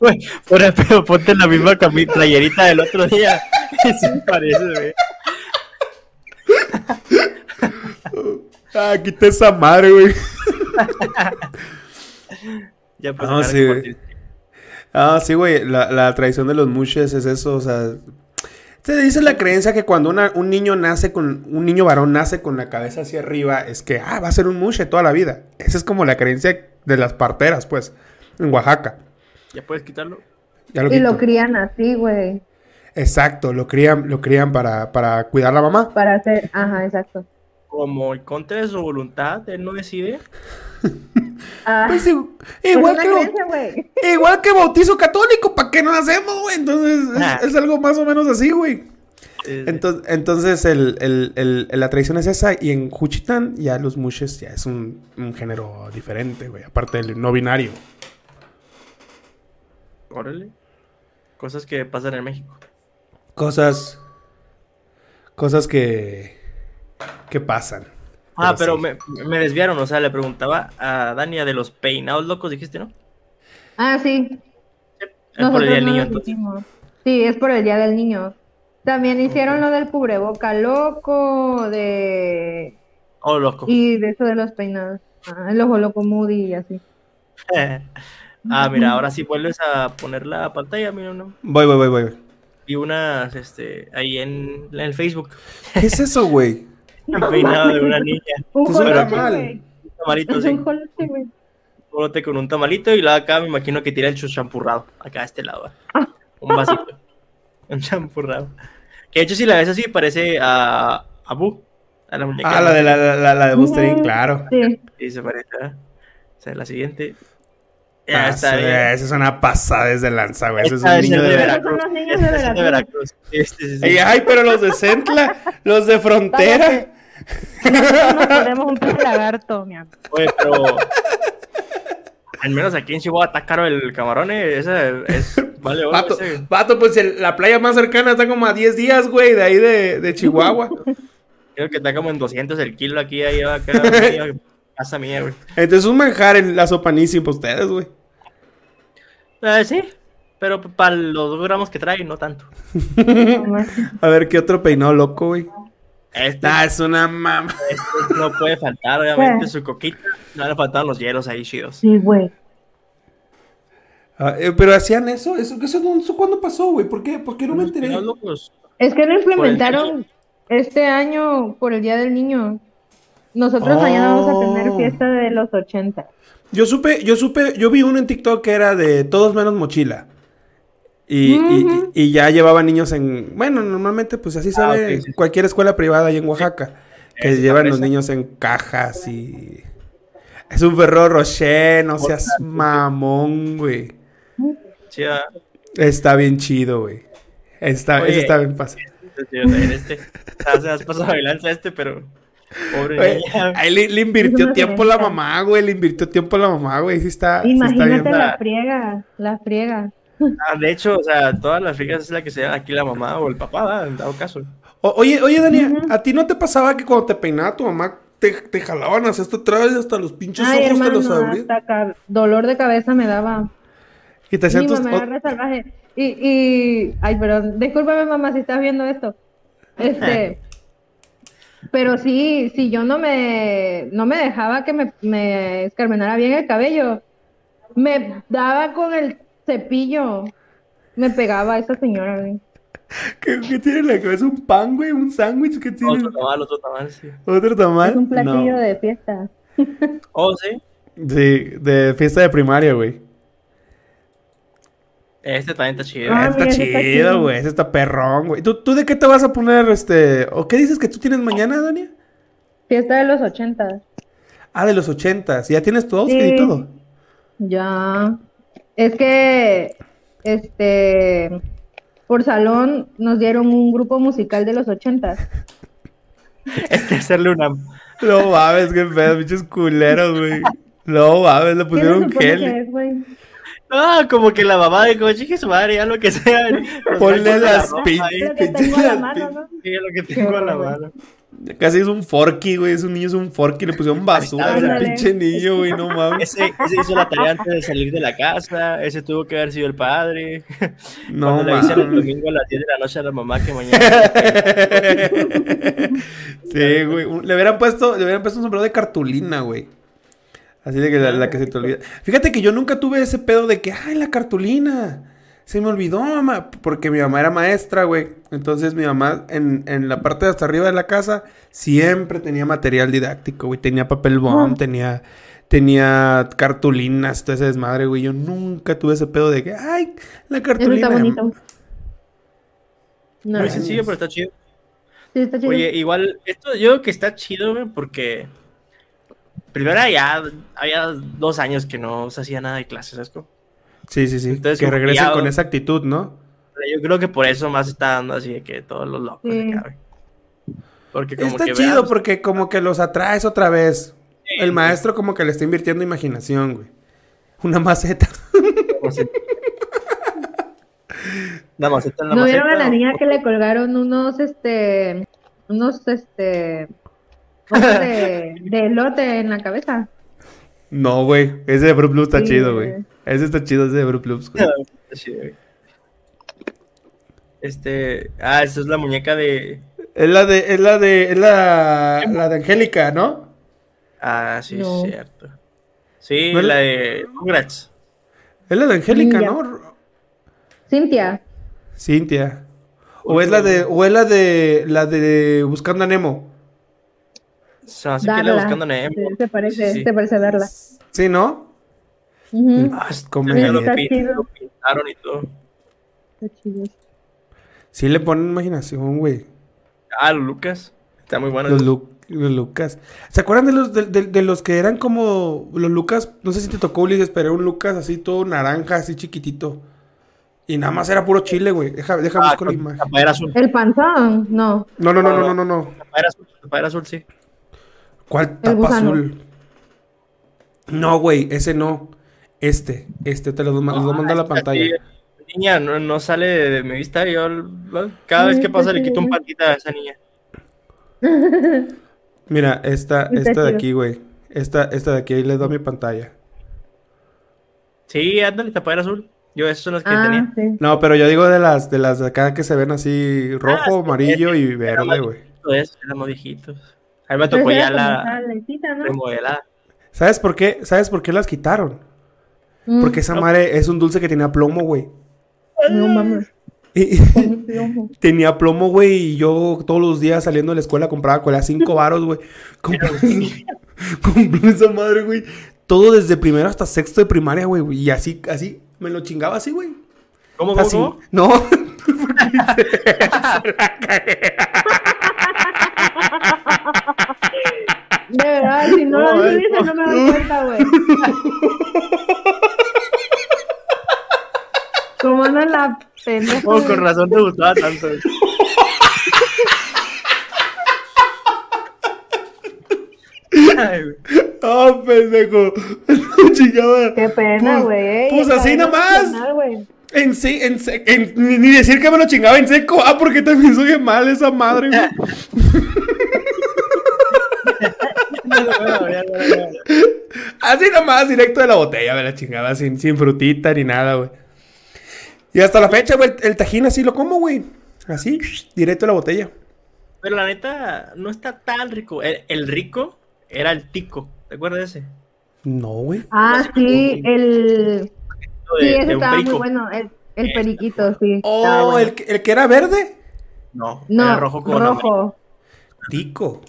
Güey, pero ponte la misma playerita del otro día. *laughs* Sí parece, güey. Ah, quita esa madre, güey. *laughs* Ya No, dejar sí, güey. Ah, sí, güey. La, la tradición de los mushes es eso, o sea. Se dice la creencia que cuando una- un niño nace con. Un niño varón nace con la cabeza hacia arriba, es que, ah, va a ser un mushe toda la vida. Esa es como la creencia de las parteras, pues. En Oaxaca. Ya puedes quitarlo. Ya lo Y lo crían así, güey. Exacto, lo crían, lo crían para, para cuidar a la mamá. Para hacer. Ajá, exacto. Como en contra de su voluntad, él no decide. Ah, *laughs* Pues, igual, que, creencia, *laughs* igual que bautizo católico, ¿para qué no hacemos, güey? Entonces, es, Ah. es algo más o menos así, güey. Eh, Entonces, entonces el, el- el- la tradición es esa. Y en Juchitán, ya los mushes ya es un, un género diferente, güey. Aparte del no binario. Órale. Cosas que pasan en México. Cosas. Cosas que. Que pasan. Ah, pero sí. me, me desviaron, o sea, le preguntaba a Dania de los peinados locos, dijiste, ¿no? Ah, sí. Es por el día del niño, entonces. Sí, es por el día del niño. También hicieron lo del cubreboca loco, de... Oh, loco. Y de eso de los peinados. Ah, el ojo loco Moody y así. *laughs* ah, mira, ahora sí vuelves a poner la pantalla, mira, ¿no? Voy, voy, voy, voy. Y unas, este, ahí en, en el Facebook, ¿Qué es eso, güey? *laughs* un peinado de una niña. Un un jolote. Un tamalito, sí. un jolote, güey. Jolote con un tamalito y luego acá me imagino que tira el champurrado. Acá a este lado. *laughs* Un vasito. un champurrado. Que de hecho, si la ves así, parece a, a Bu. A la muñeca. Ah, la de la, la, la- la de Busterin, Ujú. claro. Sí. Sí, se parece. ¿eh? O sea, la siguiente. Ya Ah, está sí, bien. Esa es una pasada desde lanza, güey. Ese es un es niño de Veracruz. Son los niños de Este es el de Veracruz. Este, ay, pero los de Centla, los de frontera. Nos ponemos un pinche lagarto, mi amor. Oye, pero. Al menos aquí en Chihuahua está caro el camarón, eh. Ese es. Vale, oro Vato, ese. vato, pues el- la playa más cercana está como a 10 días, güey, de ahí de, de Chihuahua. *laughs* Creo que está como en 200 el kilo aquí, ahí acá. ahí, casa mía, güey. Entonces un manjar en la sopanísima para ustedes, güey. Eh, sí, pero para los dos gramos que trae, no tanto. *laughs* A ver, ¿qué otro peinado loco, güey? Ah, es una mama. *laughs* este no puede faltar, obviamente, su coquita. No le faltaban los hielos ahí chidos. Sí, güey. Ah, eh, pero hacían eso, eso, eso, eso cuándo pasó, güey? ¿Por qué? ¿Por qué no me Los enteré? Es que lo implementaron este año por el Día del Niño. Nosotros mañana vamos a tener Oh. fiesta de los 80. Yo supe, yo supe, yo vi uno en TikTok que era de todos menos mochila. Y, y- Ujú. y- y ya llevaba niños en, bueno, normalmente pues así se Ah, ve en sí. cualquier escuela privada ahí en Oaxaca, que está llevan los niños en cajas y... Es un Ferrero Rocher, no seas mamón, güey. Ah, Está bien chido, güey. Está, Oye, ese está bien pasado. este. O sea, has pasado de lanza este, pero. Pobre Güey, niña. ahí le, le invirtió tiempo la mamá, güey. Le invirtió tiempo la mamá, güey. Sí está, sí está Imagínate bien. la friega, la friega. Ah, de hecho, o sea, todas las fijas es la que se llama aquí la mamá o el papá, ¿verdad? en dado caso. O- oye, oye, Dani, ¿a ti no te pasaba que cuando te peinaba tu mamá te, te jalaban hasta atrás y hasta los pinches Ay, ojos te hermano, los abrían? hasta dolor de cabeza me daba. Y te hacían Mi tus... mamá era re salvaje. Y, y, ay, perdón, discúlpame mamá si estás viendo esto. Este, *laughs* pero sí, si yo no me, no me dejaba que me, me escarmenara bien el cabello, me daba con el cepillo, me pegaba a esa señora, güey. ¿Qué, qué tiene en la cabeza? ¿Un pan, güey? ¿Un sándwich? ¿Qué tiene? Otro tamal, otro tamal, sí. ¿Otro tamal? Es un platillo No. de fiesta. *laughs* Oh, sí. Sí, de fiesta de primaria, güey. Este también está chido. Ah, está mira, ese está chido, güey. Ese está perrón, güey. ¿Tú, ¿Tú de qué te vas a poner, este... ¿O qué dices que tú tienes mañana, Dani? Fiesta de los ochentas. Ah, de los ochentas. ¿Ya tienes tu outfit Sí. y todo? Ya. Es que, este, por salón nos dieron un grupo musical de los ochentas. Este hacerle una. No mames, qué pedo, pinches culeros, güey. No mames, le ¿Qué se pusieron gel. que es? Ah, como que la mamá dijo, chique su madre, ya lo que sea. Ponle de las que pinches tengo a la las mano, ¿no? Sí, lo que tengo a la mano. Casi es un forky, güey. Es un niño, es un forky. Le pusieron basura a ese pinche niño, güey. No mames. Ese, ese hizo la tarea antes de salir de la casa. Ese tuvo que haber sido el padre. No Cuando le avisan el mames. domingo a las 10 de la noche a la mamá que mañana. *laughs* Sí, güey. Le hubieran puesto, le hubieran puesto un sombrero de cartulina, güey. Así de que la, la que se te olvida. Fíjate que yo nunca tuve ese pedo de que, ay, la cartulina. Se me olvidó, mamá. Porque mi mamá era maestra, güey. Entonces mi mamá en, en la parte de hasta arriba de la casa siempre tenía material didáctico, güey. Tenía papel bond, tenía, tenía cartulinas, todo ese desmadre, güey. Yo nunca tuve ese pedo de que, ay, la Eso cartulina. está bonito. No, Muy no, sencillo, pero está chido. Sí, está chido. Oye, igual, esto yo creo que está chido, güey, porque primero ya había dos años que no se hacía nada de clases, ¿sabes? cómo? Sí, sí, sí. Entonces, que regresen ya- con esa actitud, ¿no? Yo creo que por eso más está dando así de que todos los locos güey. Porque como Está que chido veamos- porque como que los atraes otra vez. Sí, El sí. maestro como que le está invirtiendo imaginación, güey. Una maceta. La *laughs* maceta en la ¿No vieron a la o- niña que le colgaron unos, este, unos, este, de, *laughs* de elote en la cabeza? No, güey. Ese de Fruit Loops está Sí, chido, güey. Ese está chido, ese de Fruit Loops, güey. Está chido, güey. Este, ah, esa es la muñeca de, Es la de, es la de, es la, la de Angélica, ¿no? ah, sí, No. es cierto. Sí, ¿No es la de Rugrats. Es la de Angélica. ¿no? Cintia. Cintia. O es la de, o es la de, la de Buscando a Nemo. Se me hace que la buscando a Nemo. Sí, se parece, Sí, sí. se parece a darla. Sí, ¿no? Ujú. Ah, es- Comedia. lo pintaron y todo. Está chido. Sí le ponen imaginación, güey. Ah, los Lucas. Está muy bueno. Los, Lu- los Lucas. ¿Se acuerdan de los, de, de- de los que eran como los Lucas? No sé si te tocó, Ulises, pero era un Lucas así todo naranja, así chiquitito. Y nada más era puro chile, güey. Deja, deja Ah, busco la con imagen. azul. El panzón, no. No, no, no, no, no, no, no. Tapadera azul. Tapadera azul, sí. ¿Cuál tapa azul? No, güey, ese no. Este, este te lo los voy a la pantalla. Niña, no, no sale de, de mi vista. Yo cada vez que pasa le quito un patita a esa niña. *laughs* Mira, esta, esta de aquí, güey. Esta, esta de aquí, ahí les doy mi pantalla. Sí, ándale, tapadera azul. Yo, esas son las que Ah, tenía. sí. No, pero yo digo de las de las de acá que se ven así rojo, Ah, sí, amarillo y verde, güey. viejito eso, éramos viejitos. A mí me Pero tocó ya la ¿no? remodelada. ¿Sabes por qué? ¿Sabes por qué las quitaron? Mm, Porque esa madre es un dulce que tenía plomo, güey. No mames. Plomo. *laughs* tenía plomo, güey, y yo todos los días saliendo de la escuela compraba cola cinco varos, güey. Compré, *laughs* compré esa madre, güey. Todo desde primero hasta sexto de primaria, güey. Y así, así, me lo chingaba así, güey. ¿Cómo, cómo, Así. cómo? No. *laughs* De verdad, si no lo *laughs* dices, no me doy cuenta, güey. Como no la pendeja. Oh, con razón te gustaba tanto. Ay, güey. Ah, pendejo. *laughs* Me chingaba. Qué pena, Pues- güey. pues ya así nomás. En sí, en, se- en- ni ni decir que me lo chingaba en seco. Ah, porque también soy mal esa madre, güey. *laughs* Así nomás, directo de la botella, me la chingaba sin, sin frutita ni nada, güey. Y hasta la fecha, güey, el, tajín así lo como, güey. Así, directo de la botella. Pero la neta, no está tan rico. El, el rico era el tico. ¿Te acuerdas de ese? No, güey. Ah, sí, el. De, Sí, ese estaba muy bueno. El, el periquito, sí. Oh, bueno. el, que- el que era verde. No, No, era rojo con rojo. Tico.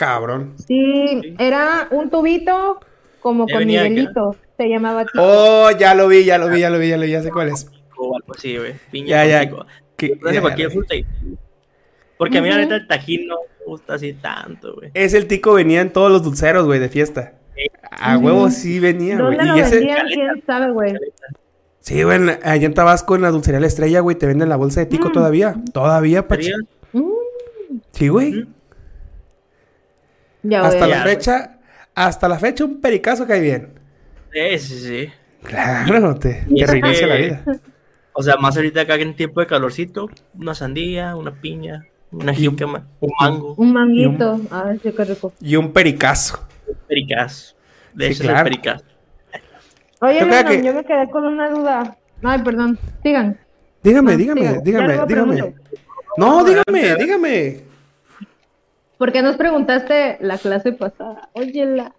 Cabrón. Sí, era un tubito como con nivelito. Se llamaba tico. Oh, ya lo vi, ya lo vi, ya lo vi, ya lo vi, ya sé cuál es. O algo así, güey. Piña Ya, ya. Que- ya, cualquier fruta y- Porque a mí la neta el tajín no me gusta así tanto, güey. Ese el tico venía en todos los dulceros, güey, de fiesta. A huevo sí venía, güey. ¿Dónde lo vendían? ¿Quién sabe, güey? sí, güey, allá en Tabasco, en la dulcería La Estrella, güey, te venden la bolsa de tico todavía. Todavía, pachi. ¿Sería? Mm, Sí, güey. Ya, Hasta la Ya, fecha, hasta la fecha un pericazo cae bien. Sí, sí, sí. Claro, te, te es reinicia la vida. O sea, más ahorita acá en tiempo de calorcito, una sandía, una piña, una jícama, un mango, Un manguito. Ay, sí, qué rico. Y un pericazo. un pericaz. De Sí, hecho, es claro. el pericaz. Oye, Yo que- me quedé con una duda. Ay, perdón. Sigan. Dígame, No, dígame, dígame, dígame. pregunto. No, dígame, dígame. ¿Por qué nos preguntaste la clase pasada? Óyela.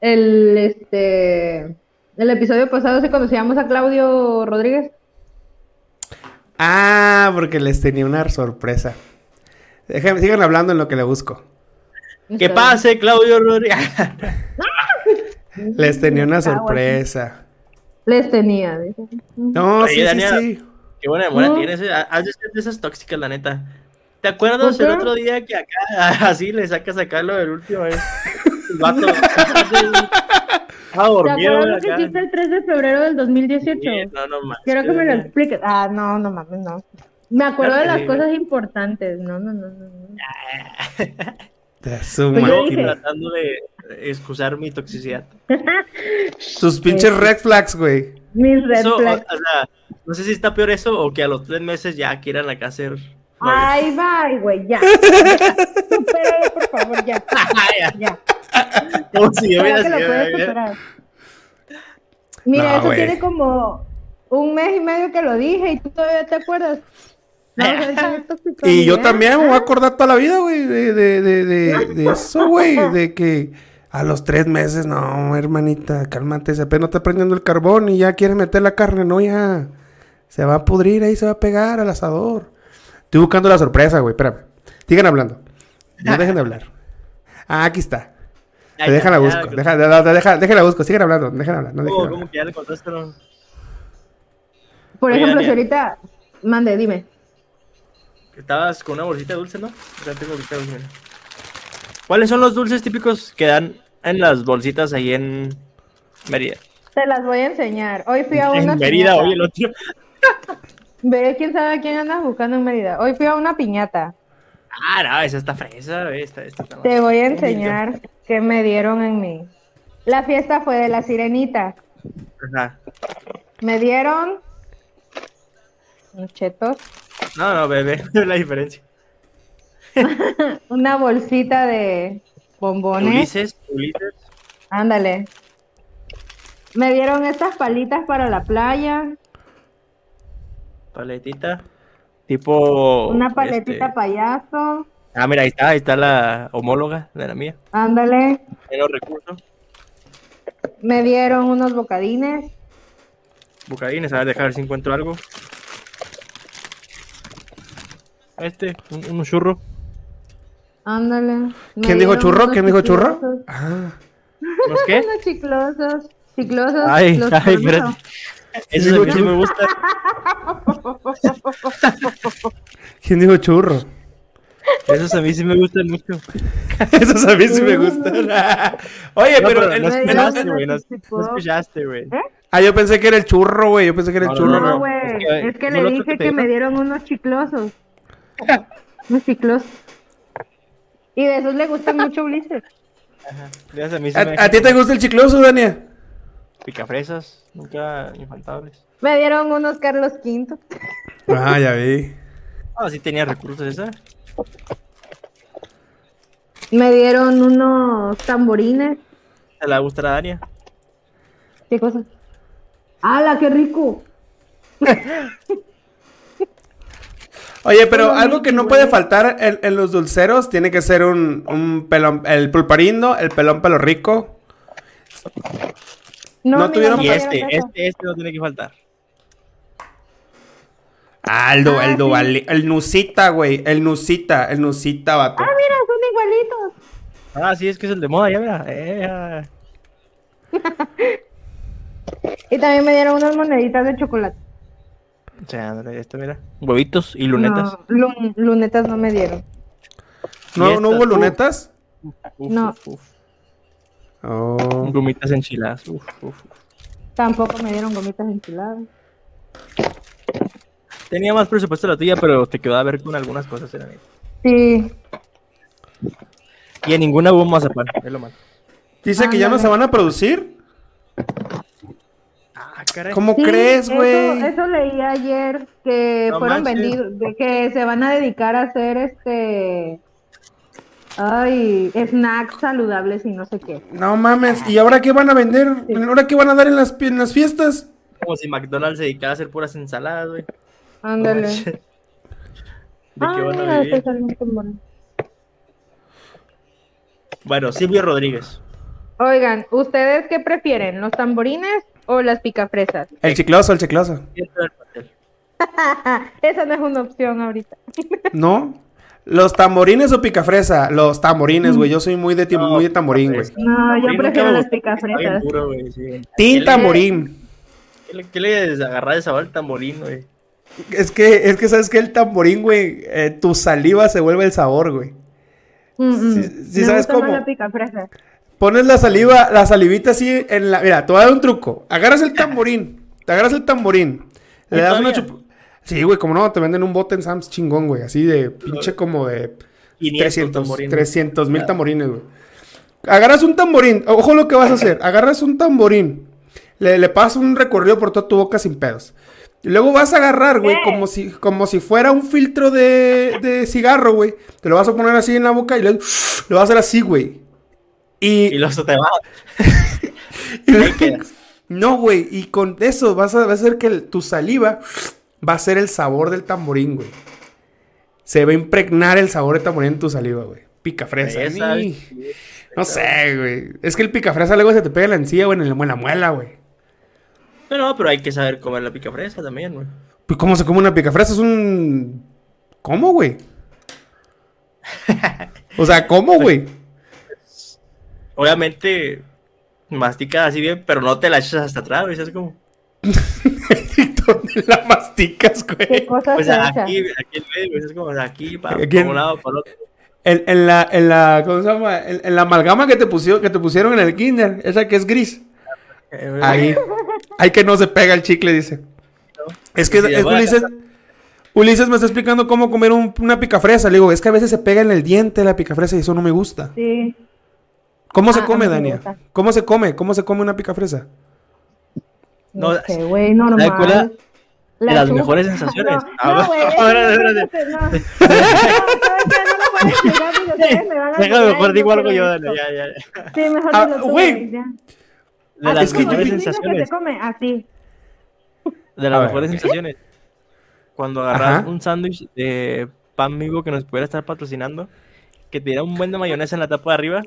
el, este, el episodio pasado se conocíamos a Claudio Rodríguez. Ah, porque les tenía una sorpresa. Déjenme, sigan hablando en lo que le busco. Que pase, Claudio Rodríguez. *laughs* Les tenía una sorpresa. Les tenía. No, Oye, sí, sí, Daniela, sí. Qué buena memoria No. tienes. eh. Has de ser de esas tóxicas, la neta. ¿Te acuerdas ¿Por el otro día que acá *laughs* así le sacas acá lo del último vez? *laughs* El vato. *laughs* Ah, ¿Te acuerdas lo que acá. hiciste el 3 de febrero del 2018? Sí, No, no más. Quiero que me lo expliques. Ah, no, no mames, no. Me acuerdo de las sí. cosas importantes. No, no, no, no. su Pues yo dije- Tratando de excusar mi toxicidad. Tus pinches red flags, güey. Mis red Eso, o, o flags. sea, no sé si está peor eso o que a los tres meses ya quieran acá hacer. Ay, bye, güey, ya. *laughs* Supéralo, por favor, ya. *laughs* ya. Ya. Como si yo hubiera. Mira, No, eso tiene como un mes y medio que lo dije y tú todavía te acuerdas. No, tóxico, Y yo también me voy a acordar toda la vida, güey, de, de, de, de, de *laughs* eso, güey. De que a los tres meses, no, hermanita, cálmate, se apenas está prendiendo el carbón y ya quiere meter la carne, no, ya. Se va a pudrir ahí, se va a pegar al asador. Estoy buscando la sorpresa, güey, espérame. Sigan hablando. No dejen de hablar. Ah, aquí está. Ahí Déjala está, busco, ya, deja, deja, deja- déjala busco, sigan hablando, dejen hablar, no dejen ¿Cómo, hablar. cómo que ya le contaste? Por Oye, ejemplo, si ahorita. Mande, dime. Estabas con una bolsita de dulce, ¿no? Ya tengo bolsita de dulce. ¿Cuáles son los dulces típicos que dan en las bolsitas ahí en Mérida? Te las voy a enseñar. Hoy fui a una En Mérida, oye, el otro. *laughs* Veré quién sabe a quién andas buscando en Mérida. Hoy fui a una piñata. Ah, no, esa está fresa, esta, esta está Te voy a enseñar qué me dieron en mi. La fiesta fue de la sirenita. Ajá. Me dieron. chetos. No, no, bebé, *laughs* la diferencia. *laughs* Una bolsita de bombones. Ulises, Ulises. Ándale. Me dieron estas palitas para la playa. Paletita. Tipo. Una paletita este- payaso. Ah, mira, ahí está, ahí está la homóloga de la mía. Ándale. Menos recursos. Me dieron unos bocadines. Bucadines, a ver, dejar ver si encuentro algo. Este, un, un churro. Ándale. ¿Quién dijo churro? ¿Quién dijo churro? chiclosos. Ah, ¿Unos qué? *laughs* Unos chiclosos. Chiclosos. Ay, los ay, espérate. Eso a mí sí me gusta. *laughs* ¿quién dijo churro? Esos a mí sí me gustan mucho. *laughs* Esos a mí sí me gustan. Oye, No, pero... pero el- no escuchaste, güey. No, escuchaste, güey. Ah, yo pensé que era el churro, güey. Yo pensé que era el churro. no, güey. Es que- Es que ¿fue le dije que me dieron unos chiclosos. *laughs* Unos chiclosos. Y de esos le gustan *laughs* mucho Ulises. Esos a mí sí ¿A, me a ti te gusta el chicloso, Dania? Picafresas, nunca infaltables. Me dieron unos Carlos V. Ah, ya vi. Ah, sí tenía recursos esa. Me dieron unos tamborines. ¿Te la gusta la Dania? ¿Qué cosa? ¡Hala, qué rico! Oye, pero algo que no puede faltar en, en los dulceros tiene que ser un, un pelón, el pulparindo, el pelón pelo rico. No, ¿No tuvieron Y este, este, este no tiene que faltar. Ah, el, du- Ah, el, sí. duali- el nusita, güey. El nusita, el nusita, vato. Ah, mira, son igualitos. Ah, sí, es que es el de moda, ya mira. Eh, *laughs* ah. Y también me dieron unas moneditas de chocolate. O sea, esto, mira. Huevitos y lunetas. No, lun- lunetas no me dieron. ¿No, ¿No hubo lunetas? Uf, no. uf, uf. Oh. Gomitas enchiladas. Uf, uf, uf. Tampoco me dieron gomitas enchiladas. Tenía más presupuesto la tuya, pero te quedó a ver con algunas cosas, era neta. Sí. Y en ninguna hubo mazapán, es lo malo. Dice que ya no se van a producir. Ah, caray. ¿Cómo Sí, crees, eso- güey? Eso, leí ayer que No fueron manches. vendidos, de que se van a dedicar a hacer este. Ay, snacks saludables y no sé qué. No mames. ¿Y ahora qué van a vender? ¿Ahora qué van a dar en las, en las fiestas? Como si McDonald's se dedicara a hacer puras ensaladas, güey. Ándale. *laughs* ¿De qué Ay, van a mira, vivir? salió un temor. Bueno, Silvio Rodríguez. Oigan, ¿ustedes qué prefieren? ¿Los tamborines o las picafresas? El chicloso, el chicloso. *laughs* *laughs* Esa no es una opción ahorita. ¿No? ¿Los tamborines o picafresa? Los tamborines, güey. Yo soy muy de, tim- muy de tamborín, güey. No, yo prefiero las picafresas. puro, güey, sí. Tin tamborín. ¿Qué le, qué le agarra de sabor al tamborín, güey? Es que, es que sabes que el tamborín, güey, eh, tu saliva se vuelve el sabor, güey. Mm, mm. Me sabes cómo. la. Pones la saliva, la salivita así en la. Mira, te voy a dar un truco. Agarras el tamborín. Te agarras el tamborín. Le ¿Y das una chup. Sí, güey, como no, te venden un bote en Sam's chingón, güey. Así de pinche como de 500 300 tamborines. 300 mil tamborines, güey. Agarras un tamborín. Ojo lo que vas a hacer. Agarras un tamborín. Le, le pasas un recorrido por toda tu boca sin pedos. Y luego vas a agarrar, güey, como si, como si fuera un filtro de, de cigarro, güey. Te lo vas a poner así en la boca y luego lo vas a hacer así, güey. Y, Y los te va. *laughs* y no, güey, y con eso vas a, va a hacer que el- tu saliva va a ser el sabor del tamborín, güey. Se va a impregnar el sabor del tamborín en tu saliva, güey. Pica fresa. No sé, güey. Es que el pica fresa luego se te pega en la encía, güey, en la muela, güey. No, no, pero hay que saber comer la picafresa también, güey. Pues, ¿cómo se come una pica fresa? Es un. ¿Cómo, güey? O sea, ¿cómo, güey? Obviamente, masticas así bien, pero no te la echas hasta atrás, güey. ¿Sabes cómo? *laughs* ¿Dónde la masticas, ¿Qué güey? cosas Pues se aquí, aquí en medio, güey. Es como de aquí, para Aquí en- un lado, para el otro. En, en la, en la, ¿cómo se llama? En, en la amalgama que te, pusieron, que te pusieron en el kinder, esa que es gris. Eh, Ahí. Ahí que no se pega el chicle, dice. Es que es- Ulises, Ulises me está explicando cómo comer un- una picafresa. Le digo, es que a veces se pega en el diente la picafresa y eso no me gusta. Sí. ¿Cómo se Ah, come, Dania? ¿Cómo se come? ¿Cómo se come una picafresa? No, No sé, güey, ¿Sabe cuál normal. La de las chupa. mejores sensaciones. Ah, Déjame mejor "Ay, digo algo yo, esto". dale, ya, ya. ya. Sí, mejor Ah, güey. De Así las mejores sensaciones. así. De las mejores sensaciones. Cuando agarras Ajá. un sándwich de pan vivo que nos pudiera estar patrocinando, que te diera un buen de mayonesa en la tapa de arriba,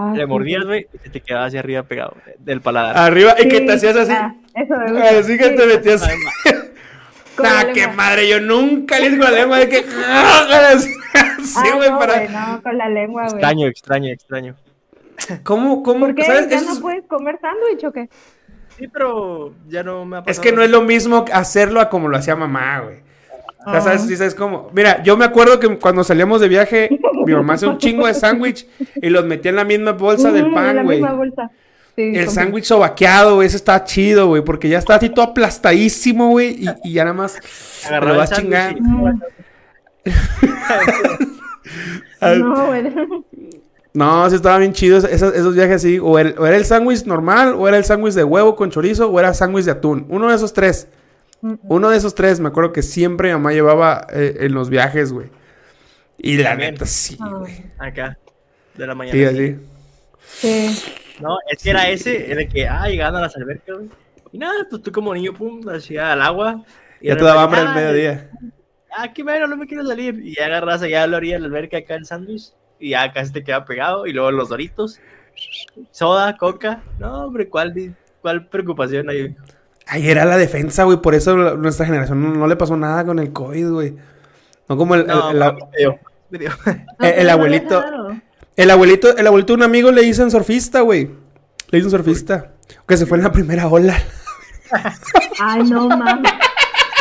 Ah, le sí, mordías, sí. güey, y se te quedaba hacia arriba pegado eh, del paladar. Arriba, y que Sí, te hacías así. ah, eso me. Así que Sí, te metías. Ah, lengua. *laughs* qué madre, yo nunca le con la lengua de que. *laughs* Así, Ah, güey, no, para. güey, no, con la lengua, güey. Extraño, extraño, extraño. ¿Cómo, cómo? ¿Por qué? ¿Sabes? ¿Ya Eso no es- puedes comer sándwich o qué? Sí, pero ya no me ha pasado. Es que no es lo mismo hacerlo a como lo hacía mamá, güey. O sea, ¿sabes? Ah. Sí, ¿sabes cómo? Mira, yo me acuerdo que cuando salíamos de viaje, mi mamá hacía un chingo de sándwich y los metía en la misma bolsa del Mm, pan, la güey. misma bolsa. Sí, El sándwich sobaqueado, güey, ese está chido, güey, porque ya está así todo aplastadísimo, güey, y, y ya nada más Agarraba lo vas chingando. Mm. *laughs* *laughs* Al- No, güey. No, sí estaba bien chido esos, esos viajes así. O, el- o era el sándwich normal, o era el sándwich de huevo con chorizo, o era sándwich de atún. Uno de esos tres. Uno de esos tres, me acuerdo que siempre mi mamá llevaba eh, en los viajes, güey. Y la También. neta, sí, Ah. güey. Acá, de la mañana. Sí, así. Sí. No, es que era ese, el de que, ah, llegando a las albercas, güey. Y nada, pues tú como niño, pum, hacía al agua. y Ya te daba hambre al "Ah, mediodía. Ah, qué bueno, no me quiero salir. Y ya agarras allá a la orilla de la alberca acá el sándwich. Y ya casi te queda pegado. Y luego los doritos. Soda, coca. No, hombre, ¿cuál, cuál preocupación hay? Ahí era la defensa, güey. Por eso nuestra generación no, no le pasó nada con el COVID, güey. No como el, el- No, el- mami, me dio, me dio. el- el abuelito. El abuelito, el abuelito de un amigo le dicen surfista, güey. Le dicen surfista. Que se fue en la primera ola. Ay, no mames.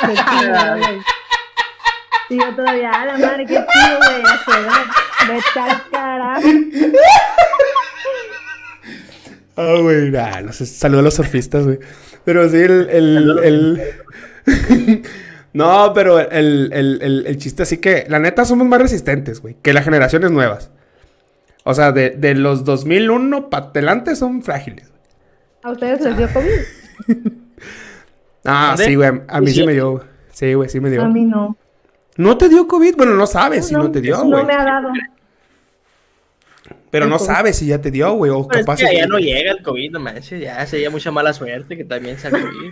*laughs* Y yo todavía, a la madre, qué chido, güey, a su edad. Vete al carajo. Ah, güey, nah, no sé, saludo a los surfistas, güey. Pero sí, el... el, el- *laughs* no, pero el, el, el, el chiste así que, la neta, somos más resistentes, güey, que las generaciones nuevas. O sea, de, de los 2001 para adelante son frágiles. ¿A ustedes les dio COVID? *laughs* Ah, sí, güey, a mí sí Sí. me dio. Sí, güey, sí me dio. A mí no. ¿No te dio COVID? Bueno, no sabes si no, te dio, No güey. me ha dado. Pero no COVID. sabes si ya te dio, güey, o Pero capaz... es que allá no llega el COVID, no manches. Ya sería mucha mala suerte que también COVID.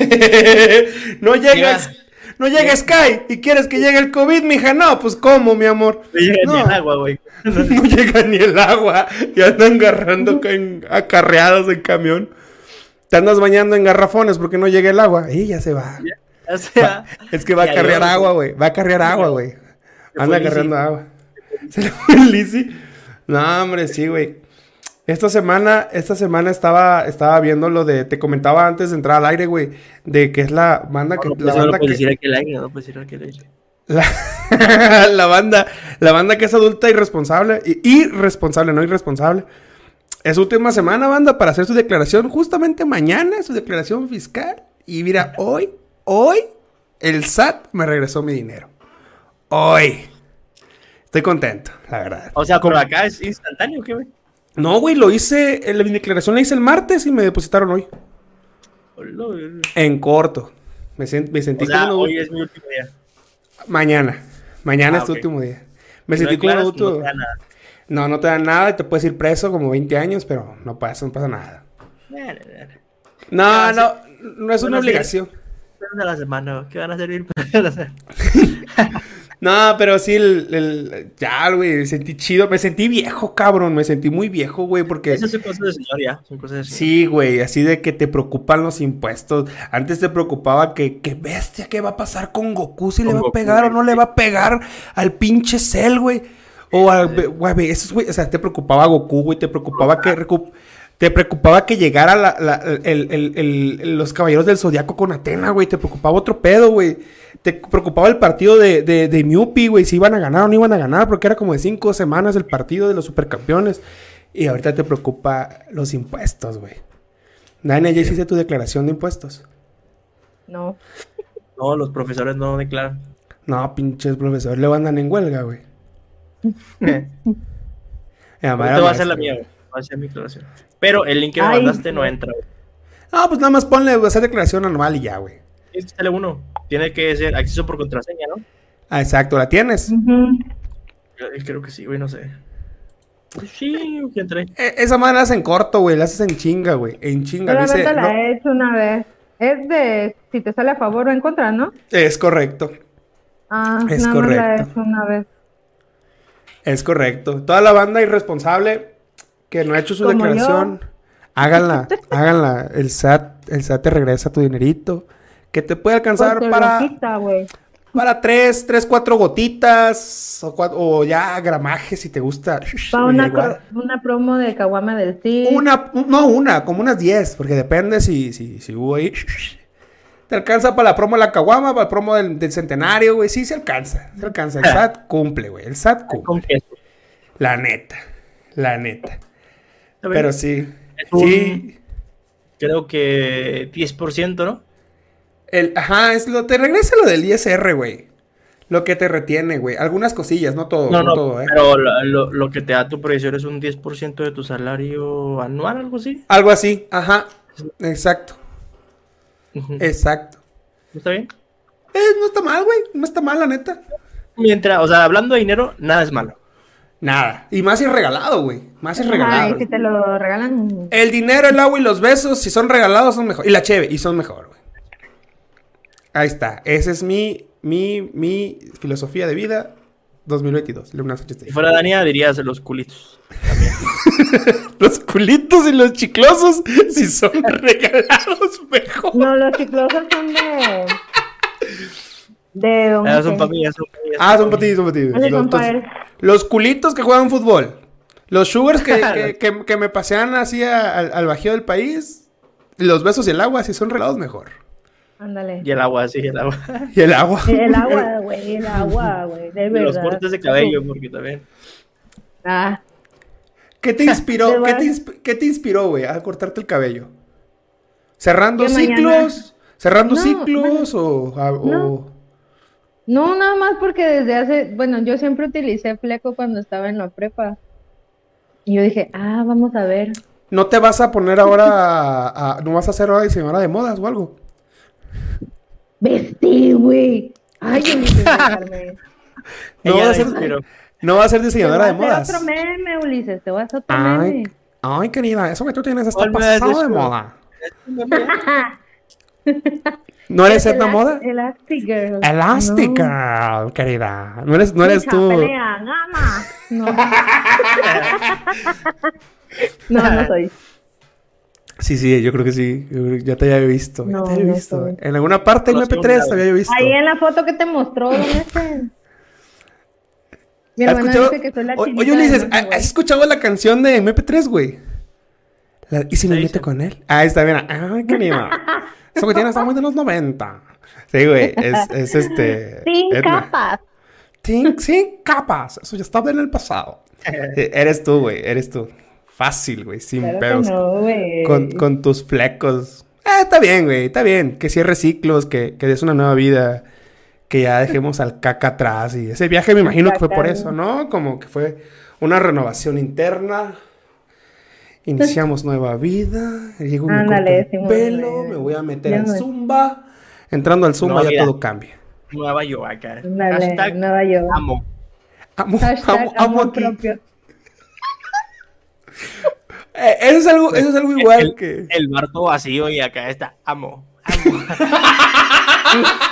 *laughs* no llegas... no llega Sky y quieres que llegue el COVID, mija. No, pues ¿cómo, mi amor? No llega ni No. el agua, güey. *laughs* No llega ni el agua. Y andan agarrando en- acarreados en camión. Te andas bañando en garrafones porque no llega el agua. Y ya se va. *laughs* O sea, Es que va a carrear agua, güey. Va a carrear agua, güey. Anda agarrando agua. *laughs* Se le fue el Lizzy. No, hombre, sí, güey. Esta semana, esta semana estaba, estaba viendo lo de, te comentaba antes de entrar al aire, güey, de que es la banda que, no, la no lo banda que, decir aire, no decir aire. la, *laughs* la banda, la banda que es adulta irresponsable, irresponsable, no irresponsable. Es última semana, banda, para hacer su declaración, justamente mañana, su declaración fiscal. Y mira, hoy, hoy, el SAT me regresó mi dinero. Hoy. Estoy contento, la verdad. O sea, por acá es instantáneo, ¿qué, güey? No, güey, lo hice, mi declaración la hice el martes y me depositaron hoy. En corto. Me, sen- me sentí O sea, como hoy es mi último día. Mañana. Mañana Ah, es tu ok. último día. Me sentí como adulto. no te da nada. No, no te dan nada y te puedes ir preso como 20 años, pero no pasa, no pasa nada. No, no, no es una obligación. De la semana, ¿qué van a servir para hacer? *laughs* No, pero sí, el, el- ya, güey, me sentí chido. Me sentí viejo, cabrón. Me sentí muy viejo, güey, porque... Esas son cosas de señor, ya. Son cosas de señor. Sí, güey, así de que te preocupan los impuestos. Antes te preocupaba que, que bestia, ¿qué va a pasar con Goku? Si le va a pegar o no le va a pegar al pinche Cell, güey. O al, güey, esos, güey, o sea, te preocupaba Goku, güey, te preocupaba que recu- te preocupaba que llegara la- la- el- el- el- el- los caballeros del zodiaco con Atena, güey, te preocupaba otro pedo, güey. Te preocupaba el partido de, de, de Miupi, güey, si iban a ganar o no iban a ganar, porque era como de cinco semanas el partido de los supercampeones. Y ahorita te preocupa los impuestos, güey. Dania, ya hiciste tu declaración de impuestos. No. No, los profesores no declaran. No, pinches profesores, le andan en huelga, güey. *laughs* Eh, va a ser la mía, güey. güey. Va a ser mi declaración. Pero el link que me Ay, mandaste no entra, güey. No, pues nada más ponle hacer declaración anual y ya, güey. Es que sale uno. Tiene que ser acceso por contraseña, ¿no? Ah, exacto, ¿la tienes? Yo Creo que sí, güey, no sé. Pues Sí, que entré. E- esa madre la haces en corto, güey, la haces en chinga, güey. En chinga. Dice, la no, he hecho una vez. Es de si te sale a favor o en contra, ¿no? es correcto, Ah, Es nada más la he correcto. hecho una vez. es correcto. Toda la banda irresponsable que no ha hecho su Como declaración, háganla, *laughs* háganla. El SAT, el SAT te regresa tu dinerito. Que te puede alcanzar Pues te para... quita. Para tres, tres, cuatro gotitas o, cua- o ya gramaje si te gusta. *laughs* Para una, una promo de Caguama del sí. Una, no una, como unas 10, porque depende si, si, si hubo ahí. *laughs* Te alcanza para la promo de la caguama, para el promo del, del centenario, güey. Sí, se alcanza. Se alcanza. El SAT cumple, güey. El SAT cumple. La neta. La neta. Pero sí. Es un- Sí. Creo que 10%, ¿no? El, ajá, es lo, te regresa lo del ISR, güey. Lo que te retiene, güey. Algunas cosillas, no todo, No, no, no, todo, eh. pero lo, lo- que te da tu proyección es un 10% de tu salario anual, algo así. Algo así, ajá. Exacto, exacto. ¿Está bien? Eh, no está mal, güey. No está mal, la neta. Mientras, o sea, hablando de dinero, nada es malo. Nada. Y más si es regalado, güey. Más si es regalado. Ay, si te lo regalan. El dinero, el agua y los besos, si son regalados, son mejor. Y la cheve, y son mejor, güey. Ahí está. Esa es mi, mi, mi filosofía de vida 2022. Luna Si fuera Dania, dirías los culitos. *laughs* Los culitos y los chiclosos, si son *laughs* regalados, mejor. No, los chiclosos son de. De don Ah, son para mí, son Ah, son pa' para ti, son para ti. Los, culitos que juegan fútbol. Los sugars que, *laughs* que, que- que me pasean así a- al, al bajío del país. Los besos y el agua, si son regalados, mejor. Ándale. Y el agua, sí, el agua. Y el agua. El agua, güey, el agua, güey, de Y verdad. los cortes de cabello, porque también. Ah, ¿Qué te inspiró? ¿Qué te, verdad. insp- qué te inspiró, güey, a cortarte el cabello? ¿Cerrando ciclos? mañana- ¿Cerrando No, ciclos? O, a- o- No. No, nada más porque desde hace, bueno, yo siempre utilicé fleco cuando estaba en la prepa. Y yo dije, ah, vamos a ver. ¿No te vas a poner ahora a, a- ¿No vas a ser ahora diseñadora de modas o algo? Vestí, güey. Ay, yo no. *laughs* No vas a ser, no vas a ser Te voy diseñadora a de hacer modas. otro meme, Ulises, te voy a hacer otro Ay, meme. ay, querida, eso que tú tienes está ¿Cuál me has pasado de moda. *laughs* ¿No eres Edna Moda? Elastic Girl. Elastic No. Girl, querida. No eres, no eres tú. pelea. No. *laughs* no, no soy. Sí, sí, yo creo que sí. Ya te había visto. No, ya te había visto. soy. En alguna parte en No soy un MP3 lado. te había visto. Ahí en la foto que te mostró, ¿dónde *laughs* está? Mi ¿Has hermana escuchado- dice que soy la Oye, Ulises. ¿has escuchado la canción de MP3, güey? La- ¿Y si me meto con él? Ah, está bien. Ay, qué *laughs* lindo. Eso que tiene está muy de los 90. Sí, güey. Es, es este. Sin Edna. capas. Sin, sin capas. Eso ya estaba en el pasado. *laughs* Eh, Eres tú, güey. Eres tú. Fácil, güey. Sin Claro pedos. no, güey. con, con tus flecos. Ah, está bien, güey. Está bien. Que cierres ciclos, que, que des una nueva vida. Que ya dejemos al caca atrás. Y ese viaje me imagino que fue por eso, ¿no? Como que fue una renovación interna. Iniciamos nueva vida. Llego Simón, pelo. Me voy a meter Ya al zumba. Entrando al zumba Nueva ya vida. todo cambia. Nueva yo. Ándale, Hashtag Nueva York. amo. Amo, Hashtag amo, amo aquí. propio. *laughs* Eh, eso es algo, eso es algo igual el, que. el barco vacío y acá está amo. Amo. *laughs*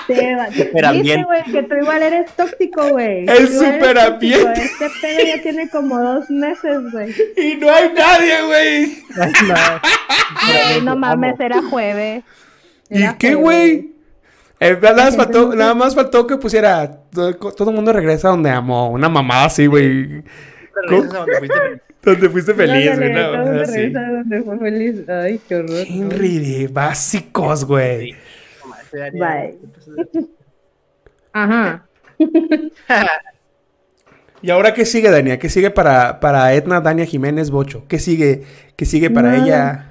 Te va- Dice, güey, que tú igual eres tóxico, güey. El superambiente. tóxico. Este pedo ya tiene como dos meses, güey. Y no hay nadie, güey. Ay, no mames, era jueves. ¿Y qué, güey? Eh, nada, más faltó, no nada más faltó que pusiera todo, todo el mundo regresa donde amó. Una mamada así, güey. Donde fuiste. Feliz, güey. No, se así. regresa donde fue feliz. Ay, qué horror. Henry de básicos, güey. Bye. *laughs* Ajá. *laughs* ¿Y ahora qué sigue, Dania? ¿Qué sigue para, para Edna Dania Jiménez Bocho? ¿Qué sigue, qué sigue para ella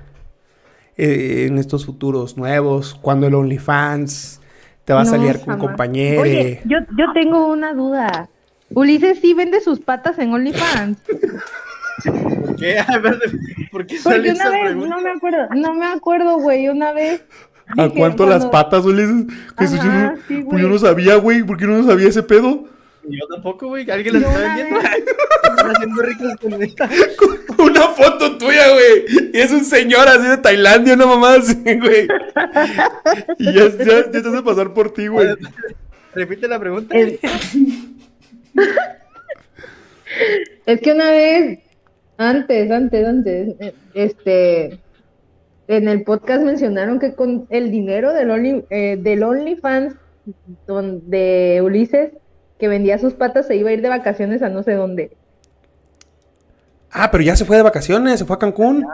eh, en estos futuros nuevos? ¿Cuándo el OnlyFans? ¿Te va a No, salir con compañero? Oye, yo, yo tengo una duda. Ulises sí vende sus patas en OnlyFans. *laughs* ¿Por qué? A ver, ¿Por qué sale Porque una esa vez, pregunta? no me acuerdo, no me acuerdo, güey, una vez. ¿A dije, cuánto las patas, Ulises? Eso yo, no, sí, pues yo no sabía, güey. ¿Por qué no sabía ese pedo? Yo tampoco, güey. Alguien las está vendiendo. Están haciendo ricos con *laughs* esta. Una foto tuya, güey. Y es un señor así de Tailandia, una mamá así, güey. Y ya, ya, ya te hace pasar por ti, güey. Repite la pregunta. Es, es que una vez, antes, antes, antes, este, en el podcast mencionaron que con el dinero del Only, eh, del OnlyFans de Ulises, que vendía sus patas, se iba a ir de vacaciones a no sé dónde. Ah, pero ya se fue de vacaciones, se fue a Cancún.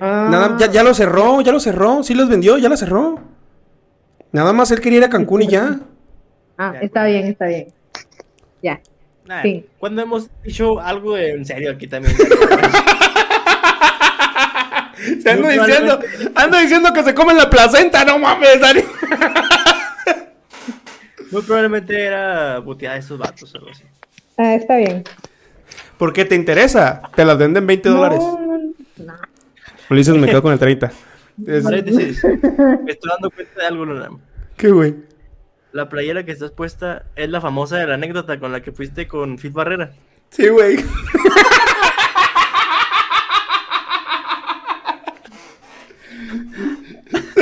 Ah, Nada, ya, ya lo cerró, ya lo cerró. Sí los vendió, ya la cerró. Nada más él quería ir a Cancún y ya. ah, está bien, está bien. Ya. Nah, Sí. Cuando hemos dicho algo en serio aquí también. *laughs* Se *laughs* ando diciendo, ando diciendo que se comen la placenta, no mames, Dani. Muy probablemente era buteada de esos vatos o algo así. Ah, está bien. ¿Por qué te interesa? Te las venden 20 dólares. No, no, no. Ulises me quedo con el 30. Es- Paréntesis. *laughs* Me estoy dando cuenta de algo, Luna. ¿Qué, güey? La playera que estás puesta es la famosa de la anécdota con la que fuiste con Fit Barrera. Sí, güey.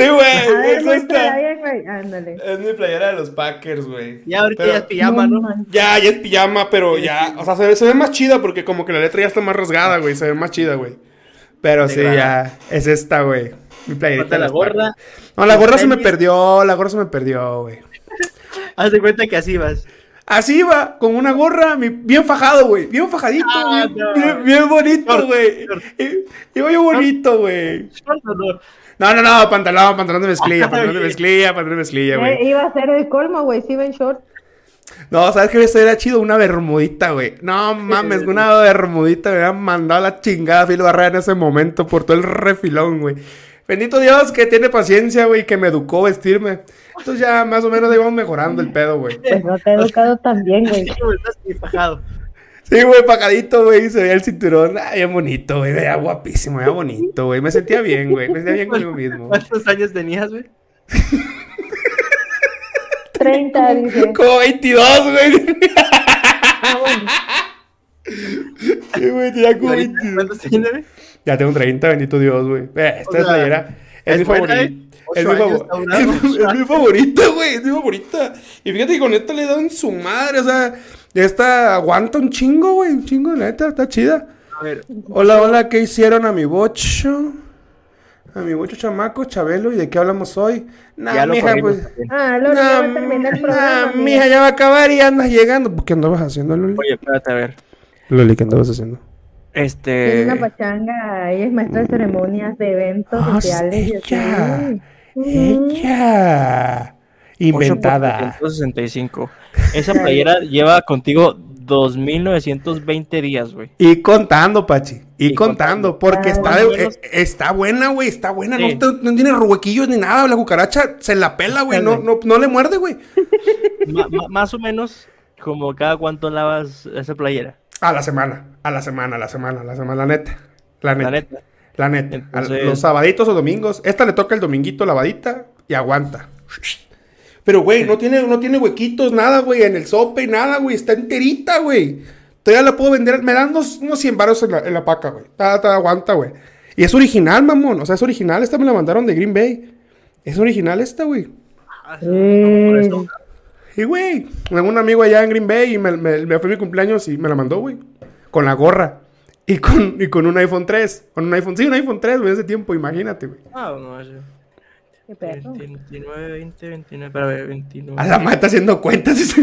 Sí, güey. ver, Es muéstrala esta. bien, güey. Ándale. Es mi playera de los Packers, güey. Ya ahorita Pero- ya es pijama, ¿no? man. Ya, ya es pijama, pero ya. O sea, se ve, se ve más chida porque como que la letra ya está más rasgada, güey. Se ve más chida, güey. Pero sí, ya. Es esta, güey. Mi playerita. La gorra. Packers. No, la gorra se me perdió. La gorra se me perdió, güey. *laughs* Haz de cuenta que así vas. Así iba, con una gorra, mi- bien fajado, güey. Bien fajadito, Ah, bien, no. bien, bien bonito, güey. Iba yo bonito, güey. Short o no? No, no, no, pantalón, pantalón de mezclilla, *laughs* pantalón de mezclilla, pantalón de mezclilla, Eh, güey. iba a ser el colmo, güey. Sí, ven short. No, ¿sabes qué? Esto era chido, una bermudita, güey. No mames, una bermudita me habían mandado a la chingada Phil Barrera en ese momento por todo el refilón, güey. Bendito Dios que tiene paciencia, güey, que me educó vestirme. Entonces ya más o menos ahí vamos mejorando el pedo, güey. Pues no te he educado tan bien, güey. *laughs* Sí, güey. Sí, güey, pagadito, güey, se veía el cinturón. Ah, bien bonito, güey, veía guapísimo, veía bonito, güey. Me sentía bien, güey, me sentía bien conmigo mismo. ¿Cuántos años tenías, güey? *laughs* 30, dice. Como 22, güey. Ah. Sí, güey, tenía como ¿Ahorita 22. ¿Cuántos tienes, güey? Ya tengo 30, bendito Dios, güey. Esta O sea- playera, Es, Es mi favorito. Es mi, Ocho años favor- está durando. *laughs* es mi- es mi favorita, güey. Es mi favorita. Y fíjate que con esta le dan su madre. O sea, esta aguanta un chingo, güey. Un chingo, la neta, está chida. A ver, Hola, hola, ¿qué hicieron a mi bocho? A mi bocho chamaco, Chabelo, ¿y de qué hablamos hoy? Nah, ya lo mija, pues. Ah, ya va a terminar el programa. nah, mija. ya va a acabar y andas llegando. ¿Qué andabas haciendo, Loli? Oye, espérate, a ver. Loli, ¿qué andabas haciendo? Este. una pachanga, ella es maestra de ceremonias, de eventos Ah, sociales. y ella. así. Ujú. Ella. Inventada. 8.365. Esa playera *laughs* lleva contigo 2.920 días, güey. Y contando, Pachi. Y, Y contando, contando. porque Ah, está, de- eh, está buena, güey. Está buena. Sí. No, tiene ruequillos ni nada. La cucaracha se la pela, güey. No, no, no le muerde, güey. *laughs* Más o menos, como cada cuánto lavas esa playera. A la semana. A la semana, a la semana, a la semana. La neta. La neta. La neta. La neta. Entonces- los sabaditos o domingos. Esta le toca el dominguito lavadita y aguanta. Pero, güey, no tiene, no tiene huequitos, nada, güey. En el sope, nada, güey. Está enterita, güey. Todavía la puedo vender. Me dan unos, unos 100 baros en la, en la paca, güey. Ta, ta, aguanta, güey. Y es original, mamón. O sea, es original. Esta me la mandaron de Green Bay. Es original esta, güey. Eh, Y, güey, tengo un amigo allá en Green Bay y me, me- me fue mi cumpleaños y me la mandó, güey. Con la gorra. Y con, y con un iPhone 3. Con un iPhone, sí, un iPhone 3, güey, ese tiempo, imagínate, güey. Ah, no. Qué perro. 29, 20, 29, espérame, 29. A la madre está haciendo cuentas ese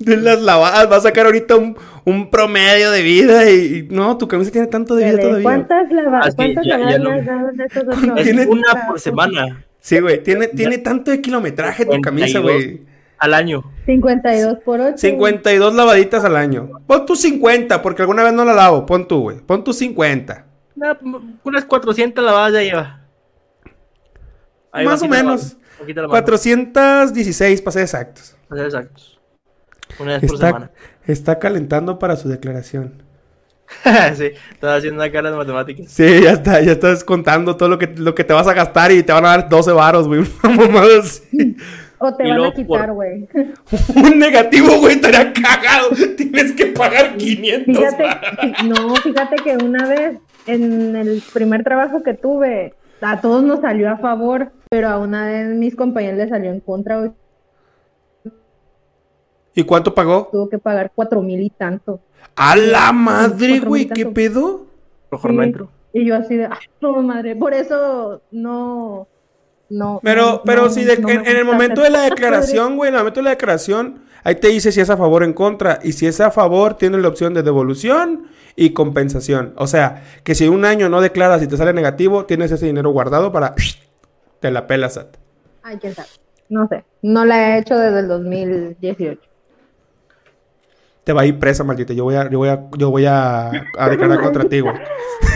de las lavadas. Va a sacar ahorita un, un promedio de vida y, y- no, tu camisa tiene tanto de vida Dale, todavía. ¿Cuántas lava- Ah, sí, cuántas ya- ya lavadas en estos ocho Es tiene- una por semana Sí, güey, tiene, tiene tanto de kilometraje tu camisa, 52. güey. al año. 52 por 8. 52 lavaditas al año. Pon tu 50, porque alguna vez no la lavo. Pon tú, güey. Pon tu 50. Nah, unas 400 lavadas ya lleva. Ahí Más o menos. la mano. 416, para ser exactos. Ser exactos. Una vez por Está, semana. está calentando para su declaración. *laughs* sí, estaba haciendo una cara de matemáticas. Sí, ya está, ya estás contando todo lo que, lo que te vas a gastar y te van a dar 12 varos, güey. *laughs* Así. O te Y van a quitar, por- güey. *laughs* Un negativo, güey, estaría cagado. Tienes que pagar 500 Fíjate, no, fíjate que una vez en el primer trabajo que tuve, a todos nos salió a favor, pero a una de mis compañeros le salió en contra, güey. ¿Y cuánto pagó? Tuvo que pagar cuatro mil y tanto. A la madre, güey, ¿qué pedo? Mejor Sí. no entro. Y yo así de, ¡ay, no, madre! Por eso no, no. Pero, no- pero no- si de- no me en, en el momento de la declaración, güey, en el momento de la declaración, ahí te dice si es a favor o en contra. Y si es a favor, tienes la opción de devolución y compensación. O sea, que si un año no declaras y te sale negativo, tienes ese dinero guardado para... *sniffs* Te la pelas, Sat. Ay, quién sabe. No sé. No la he hecho desde el 2018. Te va a ir presa, maldita. Yo voy a, yo voy a, yo voy a, a declarar contra ti, güey. *laughs*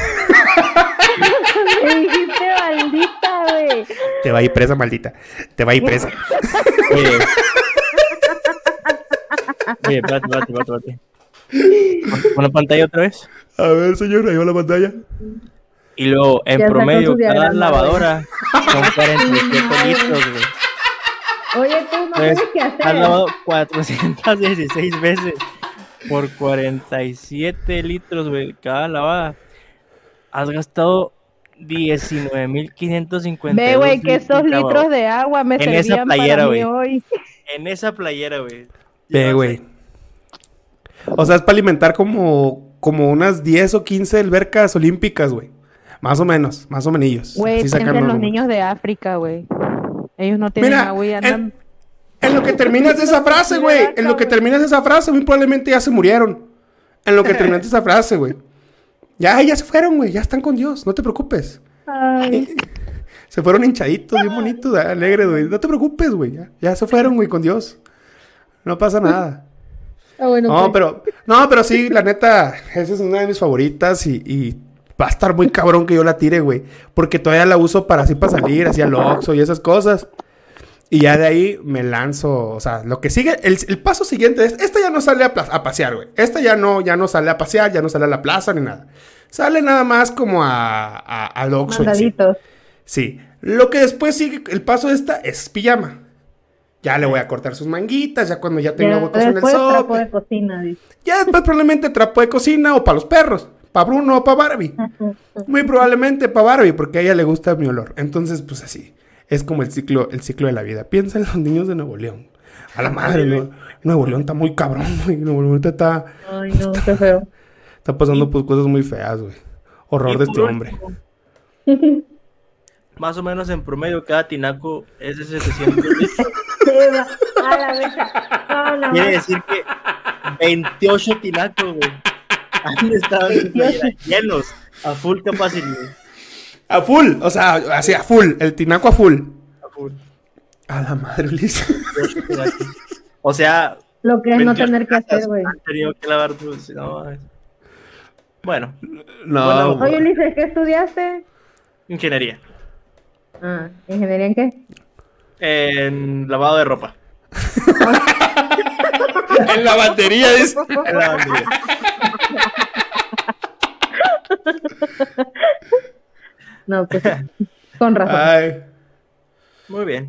Maldita, güey. Te va a ir presa, maldita. Te va a ir presa. *laughs* Oye. Oye, espérate, espérate, espérate, Pon la pantalla otra vez. A ver, señor, ahí va la pantalla. Y luego, en promedio, cada lavadora son *laughs* 47 Madre. litros, güey. Oye, tú no tienes que has hacer. lavado 416 *laughs* veces por 47 litros, güey, cada lavada. Has gastado 19.552 Ve, güey, que litros, de agua me En esa servían playera, para mí hoy. En esa playera, güey. Ve, güey. O sea, es para alimentar como, como unas 10 o 15 albercas olímpicas, güey. Más o menos, más o menos. Güey, los niños de África, güey. Ellos no tienen Mira, agua y en, andan... en lo que terminas de esa *laughs* frase, güey. En lo que terminas de esa frase, muy probablemente ya se murieron. En lo que *laughs* terminas de esa frase, güey. Ya, ya se fueron, güey. Ya están con Dios. No te preocupes. Ay, *laughs* Se fueron hinchaditos, bien bonitos, alegres, güey. No te preocupes, güey. Ya, ya se fueron, güey, con Dios. No pasa nada. ah, bueno, No, pero, no, pero sí, la neta, esa es una de mis favoritas y, y va a estar muy cabrón que yo la tire, güey. Porque todavía la uso para así para salir, hacia el Oxxo y esas cosas. Y ya de ahí me lanzo, o sea, lo que sigue, el, el paso siguiente es, esta ya no sale a, pasear, güey. Esta ya no, ya no sale a pasear, ya no sale a la plaza ni nada. Sale nada más como a, a, al Oxxo. sí. Lo que después sigue, el paso de esta es pijama. Ya le voy a cortar sus manguitas, ya cuando ya tenga huecos en el después trapo sope. de cocina. Ya después probablemente trapo de cocina o para los perros. ¿Para Bruno o para Barbie? Muy probablemente para Barbie, porque a ella le gusta mi olor. Entonces, pues así. Es como el ciclo, el ciclo de la vida. Piensa en los niños de Nuevo León. A la madre, ¿no? Nuevo León está muy cabrón, güey. Nuevo León está, Ay, no, qué feo. está pasando por cosas muy feas, güey. Horror de este hombre. *laughs* Más o menos en promedio, cada tinaco es de 700 litros. Sí, va. A la. No, Quiere decir que 28 tinacos, güey. Han estado llenos, a full capacidad. A full, o sea, así a full. El tinaco a full. A full. A la madre, Ulises. 28 tinacos. *laughs* O sea, Lo que es no 28 tener que hacer, güey. Tenido que lavar no, Bueno, No, Bueno, Oye, Ulises, ¿qué estudiaste? ingeniería. Ah, ¿ingeniería en qué? En lavado de ropa. *laughs* en la batería dice. En lavandería. *laughs* No, pues *laughs* con razón. Ay. Muy bien.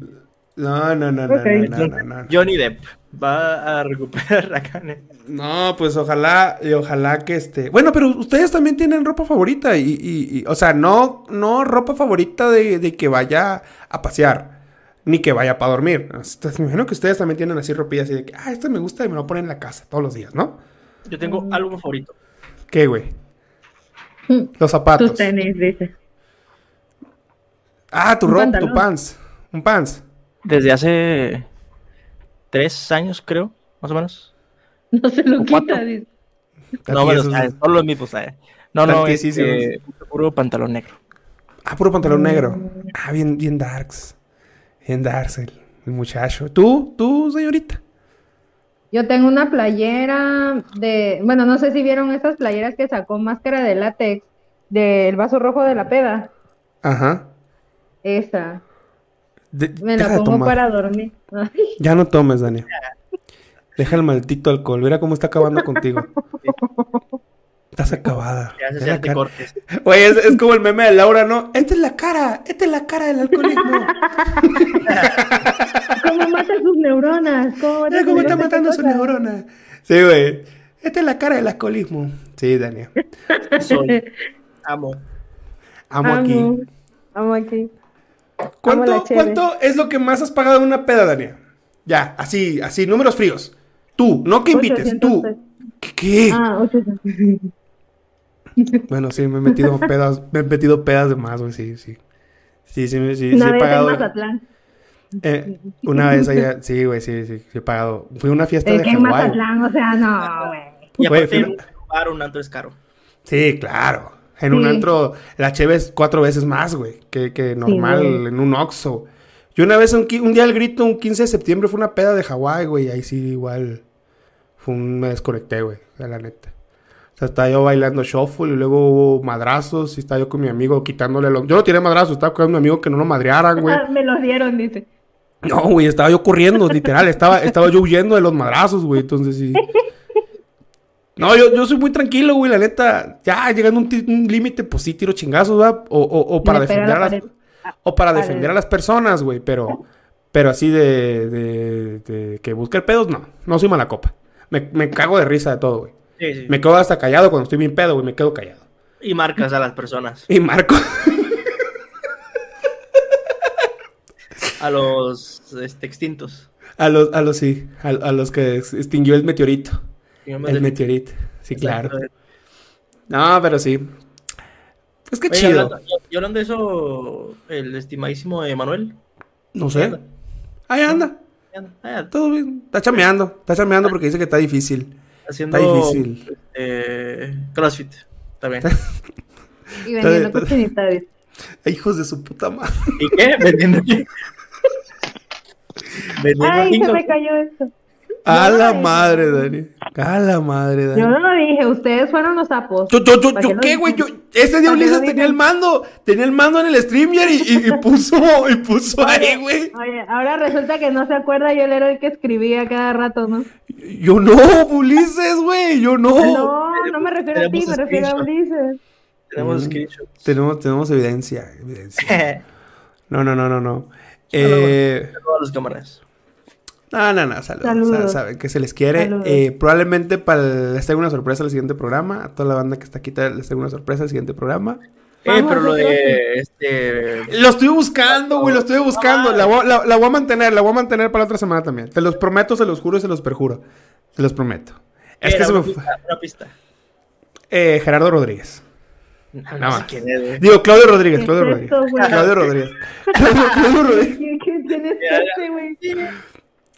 No, no, no, no, Ok. no, no, no, no. Johnny Depp va a recuperar la carne. No, pues ojalá, y ojalá que este. Bueno, pero ustedes también tienen ropa favorita. Y, y- y- o sea, no, no ropa favorita de, de que vaya a pasear. Ni que vaya para dormir. Entonces, me imagino que ustedes también tienen así ropilla así de que, ah, este me gusta y me lo ponen en la casa todos los días, ¿no? Yo tengo álbum favorito. ¿Qué, güey? Los zapatos. Tus tenis, dice. Ah, tu ropa, tu pantalón. pants. Un pants. Desde hace tres años, creo, más o menos. *laughs* No se lo quita, dice. No, lo sabes, solo los mismos, ¿sabes? No, no, es Tantísimos. puro pantalón negro. Ah, puro pantalón negro. Ah, bien, bien darks. Bien darks el, el muchacho. ¿Tú? ¿Tú, señorita? Yo tengo una playera de, bueno, no sé si vieron estas playeras que sacó Máscara de látex del vaso rojo de la peda. Ajá. Esa. De- Me la pongo tomar. para dormir. Ay, Ya no tomes, Dani. Deja el maldito alcohol. Mira cómo está acabando contigo. Estás acabada. Te la hacerte cara. cortes. Oye, es, es como el meme de Laura, ¿no? Esta es la cara. Esta es la cara del alcoholismo. ¿Cómo mata sus neuronas? ¿Cómo sus cómo está neuronas? matando su neurona. Sí, güey. Esta es la cara del alcoholismo. Sí, Dani. Soy. Amo. Amo aquí. Amo, amo aquí. ¿Cuánto. ¿Cuánto es lo que más has pagado en una peda, Dania? Ya, así, así, números fríos. Tú, no que invites, 800 tú. ¿Qué? Ah, 800. Bueno, sí, me he metido pedas, me he metido pedas de más, güey, sí, sí. Sí, sí, sí, sí, Una he vez pagado. en Mazatlán. eh, una vez allá, sí, güey, sí, sí, sí he pagado. Fui a una fiesta Es de Hawái. Mazatlán, o sea, no, güey. Y aparte, un antro es caro. Sí, claro. En un antro, la cheve es cuatro veces más, güey, que, que normal güey. en un Oxxo. Yo una vez, un, un día al grito, un 15 de septiembre, fue una peda de Hawái, güey, ahí sí igual fue un- me desconecté, güey, a la neta. O sea, estaba yo bailando shuffle y luego hubo madrazos y estaba yo con mi amigo quitándole los... Yo no tiré madrazos, estaba con mi amigo que no lo madrearan, güey. *laughs* Me los dieron, dice. No, güey, estaba yo corriendo, literal, estaba, estaba yo huyendo de los madrazos, güey, entonces sí. *laughs* No, yo, yo soy muy tranquilo, güey, la neta. Ya, llegando a un, límite, pues sí tiro chingazos, ¿va? O, o, o para pega defender a la las... pared. O para Al- defender a las personas, güey, pero... Pero así de, de, de que buscar pedos, no. No soy mala copa. Me, me cago de risa de todo, güey. Sí, sí. Me quedo hasta callado cuando estoy bien pedo, güey. Me quedo callado. Y marcas a las personas. Y Marco... A los este, extintos. A los, a los, sí. A, a los que ex- extinguió el meteorito. Digamos, El meteorito. Sí, Exacto. claro. No, pero sí. Pues qué Oye, chido. hablando, y hablando de eso, el estimadísimo Emanuel. No sé. Ahí anda. ah, Todo bien. Está chameando. Está chameando porque dice que está difícil. Haciendo Está difícil. eh, CrossFit. También. *laughs* Y vendiendo Está-. *laughs* Ay, Hijos de su puta madre. ¿Y qué? ¿Vendiendo *laughs* Ay, se me cayó esto. A No, la madre, Dani. A la madre, Dani. Yo no lo dije, ustedes fueron los sapos. Yo, yo, yo, ¿Para yo, qué lo ¿qué, güey? Yo, ese día ¿Para qué Ulises tenía el mando. Tenía el mando en el StreamYard y, y, y puso, y puso ahí, güey. Oye, ahora resulta que no se acuerda yo era el que escribía cada rato, ¿no? Yo no, Ulises, güey. Yo no. No, no me refiero a ti, me refiero a. Ulises. Tenemos Mm. screenshots. Tenemos, tenemos evidencia. evidencia. *laughs* No, no, no, no, no. Eh, Todas las cámaras. No, no, no, saludos. Saludos. Sa- Saben que se les quiere. Eh, probablemente para el- les traigo una sorpresa al siguiente programa. A toda la banda que está aquí les traigo una sorpresa al siguiente programa. Eh, Vamos, pero lo de este. Lo estoy buscando, güey, lo estoy buscando. La, voy- la- la voy a mantener, la voy a mantener para la otra semana también. Te los prometo, se los juro y se los perjuro. Se los prometo. Es que se me una fue. pista, una pista. Eh, Gerardo Rodríguez. No, Nada no sé más. quién es, güey. Digo, Claudio Rodríguez, ¿Qué Claudio es Rodríguez. Claudio Rodríguez. Claudio, Claudio Rodríguez. ¿Qué, qué tienes este, güey?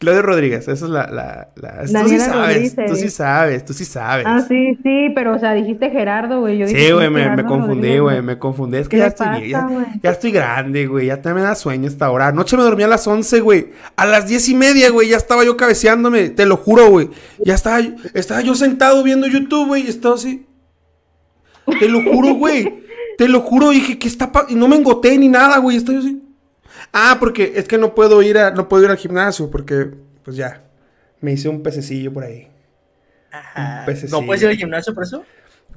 Claudio Rodríguez, esa es la... la, la- Tú sí sabes, Rodríguez. tú sí sabes, tú sí sabes. Ah, sí, sí, pero o sea, dijiste Gerardo, güey. Yo Sí, ¿quién güey, me, me confundí, güey, me confundí. Es que ¿Qué ya estoy, pasa, ya, ya estoy grande, güey, ya te me da sueño esta hora. Anoche me dormí a las 11, güey. A las diez y media, güey, ya estaba yo cabeceándome, te lo juro, güey. Ya estaba, estaba yo sentado viendo YouTube, güey, y estaba así. Te lo juro, güey. Te lo juro, dije, ¿qué está pa-?" Y no me engoté ni nada, güey, estoy así. Ah, porque es que no puedo ir a, no puedo ir al gimnasio, porque, pues ya, me hice un pececillo por ahí. Un pececillo. ¿No puedes ir al gimnasio por eso?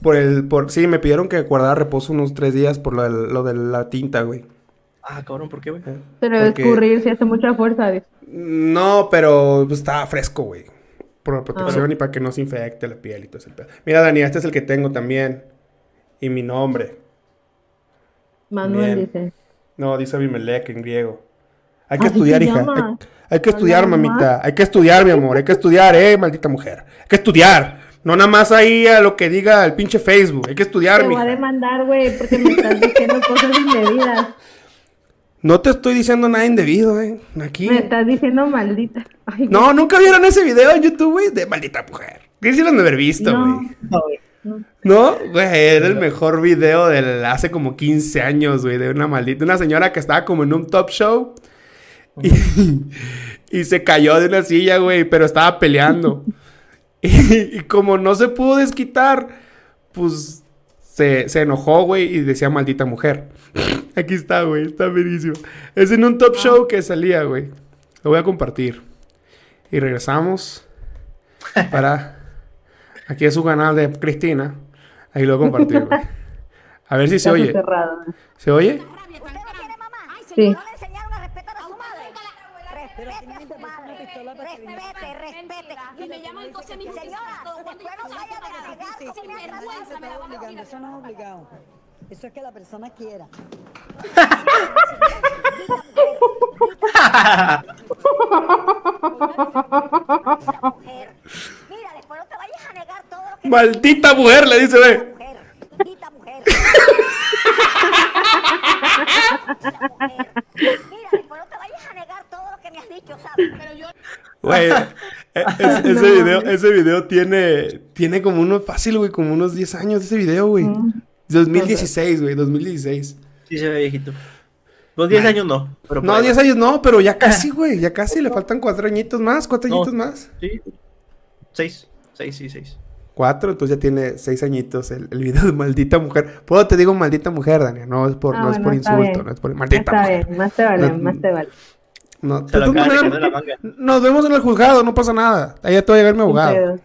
Por el, por, sí, me pidieron que guardara reposo unos tres días por lo, del- lo de la tinta, güey. Ah, cabrón, ¿por qué, güey? A Porque- escurrir si hace mucha fuerza. dice. No, pero pues, estaba fresco, güey. Por la protección y para que no se infecte la piel y todo ese pedo. Mira, Dani, este es el que tengo también. Y mi nombre. Manuel Bien. dice. No, dice Abimelech en griego. Hay que estudiar, hija. Hay, hay que estudiar, mamita. Hay que estudiar, mi amor. Hay que estudiar, eh, maldita mujer. Hay que estudiar. No nada más ahí a lo que diga el pinche Facebook. Hay que estudiar, Te voy a mija. demandar, güey, porque me estás diciendo cosas indebidas. No te estoy diciendo nada indebido, eh. Aquí. Me estás diciendo maldita. Ay, No, nunca vieron ese video en YouTube, güey, de maldita mujer. Quisieron de haber visto, No. güey. No, güey. No, güey, era el mejor video de hace como 15 años, güey, de una maldita, una señora que estaba como en un top show y, *laughs* y se cayó de una silla, güey, pero estaba peleando. *laughs* Y, y como no se pudo desquitar, pues se, se enojó, güey, y decía maldita mujer. *laughs* Aquí está, güey, está buenísimo. Es en un top show que salía, güey. Lo voy a compartir. Y regresamos para... Aquí es su canal de Cristina. Ahí lo compartir, güey. *laughs* A ver si se oye. cerrado. ¿Se oye? Sí. Eso no es obligado. Eso es que la persona quiera. *laughs* *laughs* mujer. Mira, después no te vayas a negar todo lo que Maldita mujer, le dice, ve. mujer. Maldita mujer. Mira, después no te vayas a negar todo lo que me has dicho, ¿sabes? Pero yo Güey, *laughs* e- es- ese, video, ese video tiene, tiene como unos, fácil, güey, como unos 10 años ese video, güey. 2016, güey, 2016. Sí, se ve viejito. Los 10 años no. Pero No, ahí 10 va. años no, pero ya casi, *laughs* güey, ya casi, le faltan cuatro añitos más, cuatro No. añitos más. Sí. 6. 6, sí, 6. Cuatro, entonces ya tiene seis añitos el, el video de maldita mujer. Puedo te digo maldita mujer, Dania, no es por, Ah, no es por insulto, bien. no es por maldita Está mujer. bien, más te vale, No- más te vale. No, la manga. nos vemos en el juzgado, no pasa nada. Ahí te va a llegar mi abogado.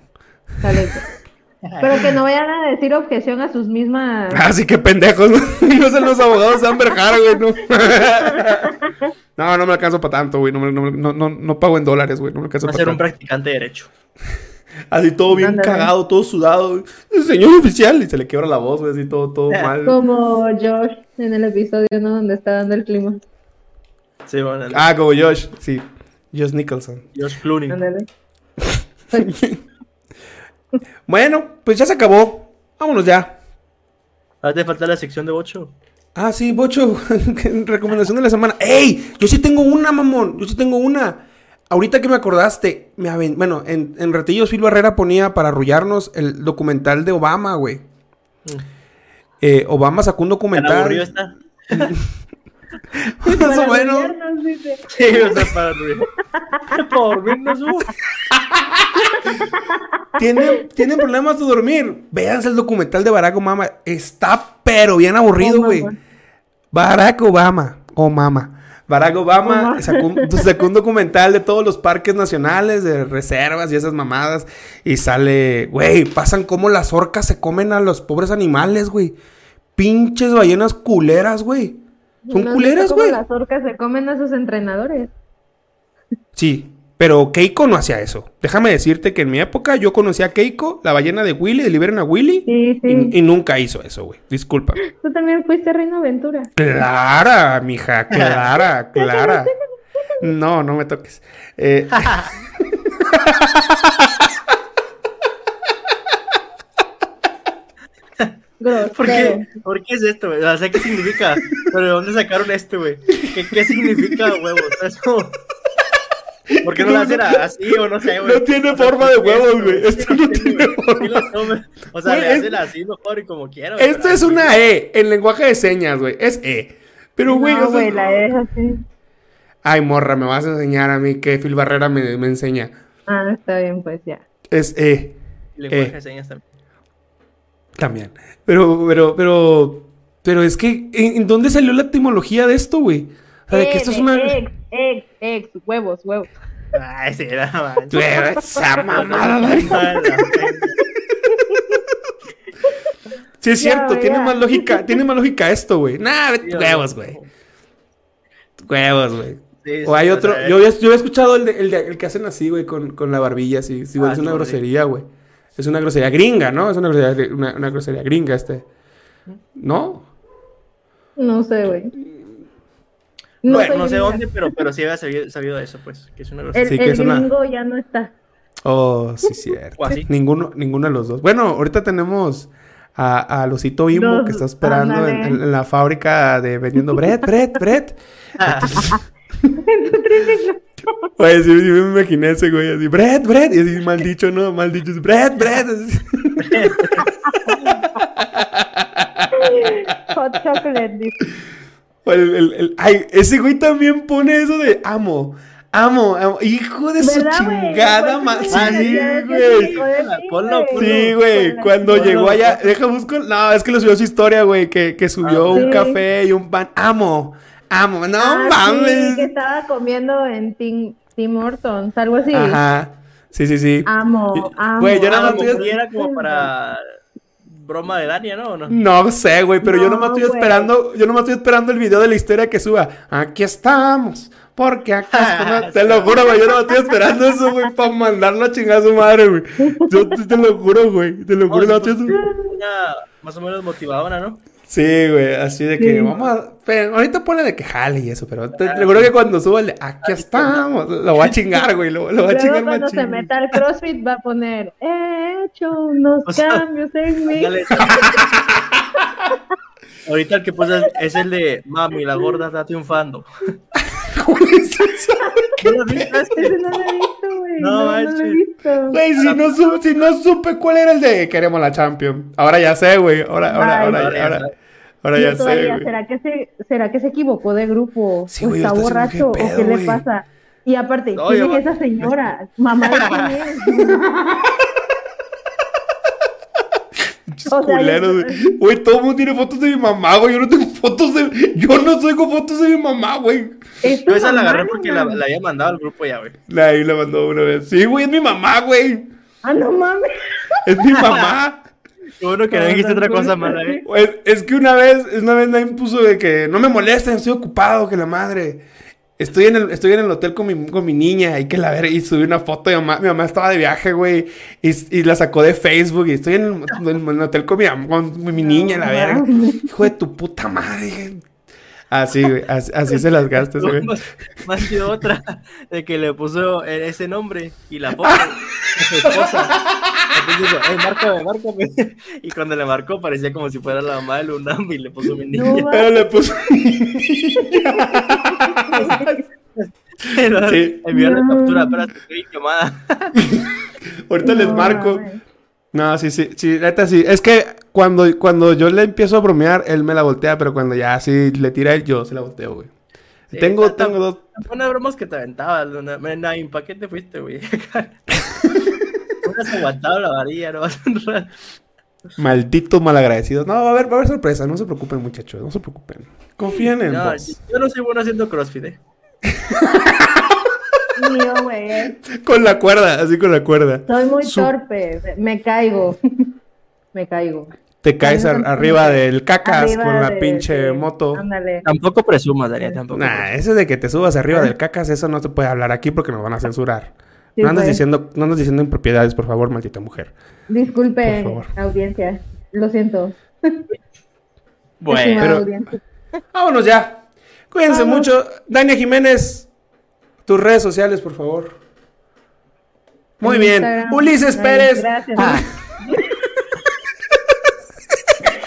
Pero que no vayan a decir objeción a sus mismas. Así que pendejos, ¿no? *laughs* No son los abogados de Amber Heard, güey, no. *laughs* No, no me alcanzo para tanto, güey. No, me- no, me- no, no, pago en dólares, güey. No me alcanzo Va a para ser un tanto. practicante de derecho. Así todo bien cagado, todo sudado. Señor oficial. Y se le quiebra la voz, güey, así todo, todo *laughs* mal. Como Josh en el episodio, ¿no? Donde está dando el clima. Sí, bueno, Ah, como Josh, sí. Josh Nicholson. Josh Clooney. *laughs* Bueno, pues ya se acabó. Vámonos ya. Ahora te falta la sección de 8. Ah, sí, Bocho. *laughs* Recomendación de la semana. ¡Ey! Yo sí tengo una, mamón. Yo sí tengo una. Ahorita que me acordaste, me aven- bueno, en, en Ratillos Phil Barrera ponía para arrullarnos el documental de Obama, güey. Eh, Obama sacó un ¿Tan documental. aburrido está? *laughs* Más o menos. Sí, o sea, para aburrido. *laughs* Por mí no subo. *laughs* ¿Tienen, tienen problemas de dormir. Véanse el documental de Barack Obama. Está pero bien aburrido, güey. Barack Obama. Oh, mama. Barack Obama Obama. sacó un, sacó un documental de todos los parques nacionales, de reservas y esas mamadas. Y sale, güey, pasan como las orcas se comen a los pobres animales, güey. Pinches ballenas culeras, güey. Son ¿No has culeras, güey. Las orcas se comen a sus entrenadores. Sí, Pero Keiko no hacía eso. Déjame decirte que en mi época yo conocí a Keiko, la ballena de Willy, de Liberen a Willy, Sí, sí. y, y nunca hizo eso, güey. Disculpa. Tú también fuiste Reino Aventura. Clara, mija, *laughs* clara, clara. No, no me toques. Eh, *laughs* ¿Por qué? ¿Por qué es esto, güey? O sea, ¿qué significa? ¿Pero de dónde sacaron esto, güey? ¿Qué, ¿Qué significa huevos? *laughs* Es como... ¿Por qué no lo hacen así o no sé, güey? No tiene O sea, forma ¿por de huevos, güey? Esto no tiene toman. O sea, Güey, le es- hacen así mejor y como quieran. Esto es una E en lenguaje de señas, güey. Es E. Pero, güey, no, o sea- la es así. Ay, morra, me vas a enseñar a mí que Phil Barrera me, me enseña. Ah, está bien, pues ya. Es E. Lenguaje Eh. de señas también. También. Pero, pero, pero, pero es que, ¿en, en dónde salió la etimología de esto, güey? O sea, de que Eh, esto es una... Ex, ex, huevos, huevos. Ay, sí, era *laughs* esa mamada. *laughs* Sí, es cierto, tiene más lógica, tiene más lógica esto, güey. Nah, huevos, güey. Huevos, güey. Sí, O hay sí, otro, o sea, yo había, yo había escuchado el, de- el, de- el que hacen así, güey, con, con la barbilla, así. Sí, güey, Ah, es una grosería, güey. Es una grosería gringa, ¿no? Es una grosería, una, una grosería gringa, este. ¿No? No sé, güey. No, soy no sé gringa. dónde, pero, pero sí había sabido, sabido eso, pues. Que es una El, grosería. Sí, que el es una- gringo ya no está. Oh, sí, *laughs* cierto. O así. Ninguno, ninguno de los dos. Bueno, ahorita tenemos a, a Losito Bimbo Los- que está esperando en, ándale. en- en la fábrica de vendiendo bread, bread, bread. *laughs* Oye, sí, sí me imaginé ese güey así, bread, bread. Y así mal dicho, ¿no? Mal dicho, bread, bread. así. *laughs* Hot chocolate. dice. El- el- el- ay, ese güey también pone eso de amo. Amo, amo. Hijo de su chingada madre. sí, güey. sí, güey. Cuando Ponlo, llegó allá, ponlo. deja busco, no, es que lo subió su historia, güey, que, que subió Ah, un sí. café y un pan, amo, amo, no Ah, mames. Sí, que estaba comiendo en Tim, Tim Hortons, algo así. Ajá, sí, sí, sí. Amo, amo. Güey, yo nada más era como para broma de Dania, ¿no? ¿O no? no sé, güey, pero yo No, nomás estoy güey. esperando, yo nomás estoy esperando el video de la historia que suba, aquí estamos, porque acá, *laughs* te lo juro, güey, yo nomás estoy esperando eso, güey, para mandarlo a chingar a su madre, güey, yo te, te lo juro, güey, te lo juro, no, No, pues, estoy- una más o menos motivadora, ¿no? Sí, güey, así de que Sí. vamos a. pero ahorita pone de que jale y eso, pero te seguro que cuando suba el de aquí estamos, lo va a chingar, güey, lo, lo va a *laughs* chingar cuando se machín. meta al CrossFit va a poner He hecho unos *laughs* O sea, cambios en mí. Dale. *laughs* Ahorita el que puse es, es el de Mami, la gorda está triunfando. ¿Cuál *laughs* es eso? ¿No lo viste? Ese no lo he visto, güey. No, No, no, lo he manches. visto. Güey, si no, su- si no supe cuál era el de queremos la Champion. Ahora ya sé, güey. Ahora, ahora, ahora, ahora ya ahora, ya sé, güey. ¿será que, se, ¿Será que se equivocó de grupo? Sí, ¿O güey, está borracho? ¿qué ¿O pedo, qué le pasa? Y aparte, No, ¿quién yo- es esa señora? ¿Mamá de quién es? *laughs* Pinches o sea, culeros, yo- güey. Todo el mundo tiene fotos de mi mamá, güey. Yo no tengo fotos de. Yo no tengo fotos de mi mamá, güey. Es Yo esa la agarré porque la, la había mandado al grupo ya, güey. La ahí la mandó una vez. Sí, güey, es mi mamá, güey. Ah, no mames. Es mi *laughs* mamá. Bueno que no dijiste otra cosa mala, ¿eh? Pues, es que una vez, una vez nadie puso de que no me molesten, estoy ocupado, que la madre. Estoy en el, estoy en el hotel con mi, con mi niña y que la ver, y subí una foto de mamá. Mi mamá estaba de viaje, güey, y, y la sacó de Facebook. Y estoy en el, en el hotel con mi, con mi niña, la verga. Hijo de tu puta madre. Así, güey, así, así se las gastas, güey. Más, más que otra, de que le puso e- ese nombre y la foto de su esposa. Entonces dijo, "Ey, márcame, márcame. Y cuando le marcó parecía como si fuera la mamá de Lunam y le puso mi niña. No, Pero le puso. Pero Sí. Enviarle No. captura, espérate, estoy llamada. *laughs* Ahorita les marco. No, sí, sí, sí, neta sí. Es que cuando, cuando yo le empiezo a bromear, él me la voltea, pero cuando ya sí le tira él, yo se la volteo, güey. Sí, tengo, está- tengo dos. Buenas bromas que te aventabas, Luna. Naim, ¿para qué te fuiste, güey? *laughs* *laughs* Hubieras aguantado la varilla, ¿no? Malditos malagradecidos. No, va a haber, va a haber sorpresa. No se preocupen, muchachos. No se preocupen. Confíen en No, vos. yo no soy bueno haciendo crossfit, ¿eh? *laughs* Mío, güey. Con la cuerda, así con la cuerda. Soy muy Su- torpe. Me caigo. *laughs* Me caigo. te caes ar- arriba del cacas Arriba con la de- pinche de- moto. Ándale. Tampoco presumas, Daniel, tampoco. Nah, eso de que te subas arriba del cacas, eso no se puede hablar aquí porque nos van a censurar. Sí, no andas pues. diciendo, no andas diciendo impropiedades, por favor, maldita mujer. Disculpe, audiencia. Lo siento. *laughs* Bueno, Estimada pero- audiencia. Vámonos ya. Cuídense Vamos. mucho. Dania Jiménez, tus redes sociales, por favor. Muy En bien. Instagram. Ulises Ay, Pérez. Gracias. *laughs*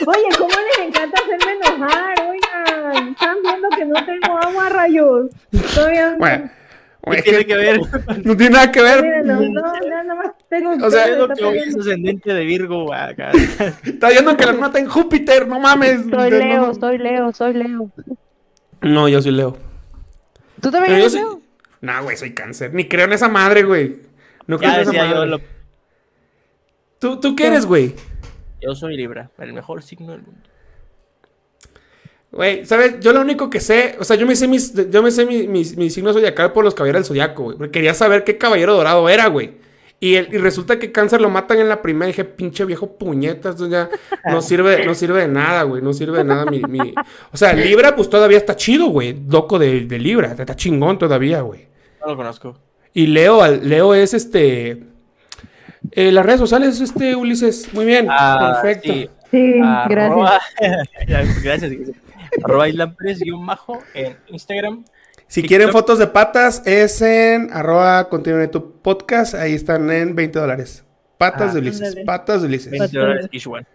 Oye, ¿cómo les encanta hacerme enojar? Oigan, están viendo que no tengo agua, rayos. Todavía Bueno, ¿qué tiene que que ver? *laughs* no tiene nada que ver. Miren, no, no, no, nada más tengo O sea, Es lo que es ascendente de Virgo, acá. *laughs* Está viendo que la luna está en Júpiter, no mames. Soy Leo, no, soy Leo, soy Leo. No, yo soy Leo. ¿Tú también eres soy... Leo? No, güey, soy cáncer. Ni creo en esa madre, güey. No creo Ya en esa yo, madre. lo- ¿Tú, ¿Tú qué eres, güey? yo soy Libra, el mejor signo del mundo. Güey, ¿sabes? Yo lo único que sé, o sea, yo me sé mis, yo me sé mi, mi, mi signo zodiacal por los caballeros del zodiaco, güey. Porque quería saber qué caballero dorado era, güey. Y, el- y resulta que cáncer lo matan en la primera. Y dije, pinche viejo puñeta, esto ya no sirve, no sirve de nada, güey. No sirve de nada mi, mi- O sea, Libra, pues todavía está chido, güey. Loco de, de Libra, está chingón todavía, güey. No lo conozco. Y Leo, al- Leo es este. eh, las redes sociales, este, Ulises. Muy bien, Ah, perfecto. sí. Sí, gracias. *laughs* gracias. Arroba Islam Pérez, guion bajo en Instagram. Si TikTok. quieren fotos de patas, es en arroba continúe tu podcast. Ahí están en 20 dólares. Patas Ah, de Ulises. ándale. Patas de Ulises. 20 dólares each one.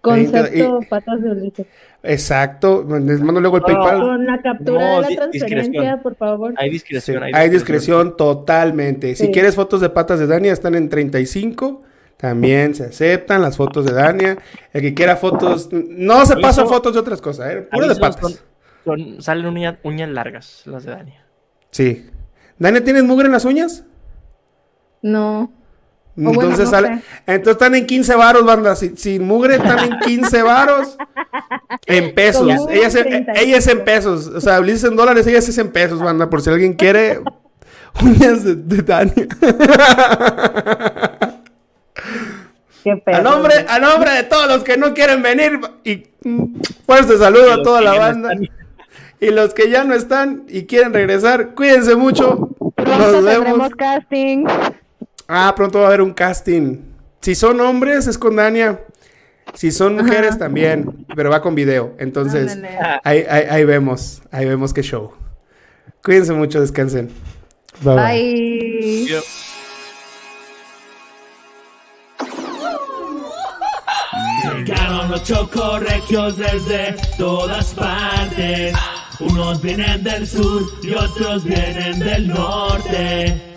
Concepto Y- patas de Ulises. Exacto. Les mando luego el No, PayPal. Con la captura No, de la transferencia, discreción. por favor. Hay Sí, discreción. hay discreción totalmente. Si quieres fotos de patas de Dania, están en 35. También se aceptan las fotos de Dania. El que quiera fotos, no se pasan fotos de otras cosas, ¿eh? Puro de patas. Son, son- salen uñas, uñas largas, las de Dani. Sí. Dania, ¿tienes mugre en las uñas? No. O bueno, Entonces no sale, sé. entonces están en 15 varos, banda. Si- Sin mugre están en 15 varos. En pesos. Ella es, en- 35. ella es en pesos. O sea, Ulises en dólares, ella es en pesos, banda. Por si alguien quiere *laughs* uñas de, de Dania. *laughs* Qué A nombre, a nombre de todos los que no quieren venir. Y fuerte saludo a toda la no banda. están. *laughs* Y los que ya no están y quieren regresar, cuídense mucho. Nos Pronto vemos. tendremos casting. Ah, pronto va a haber un casting. Si son hombres, es con Dania. Si son mujeres, Ajá. también. Pero va con video. Entonces, ahí, ahí, ahí vemos. Ahí vemos qué show. Cuídense mucho, descansen. Bye bye. Bye. Yo- chocorregios desde todas partes. Unos vienen del sur y otros vienen del norte.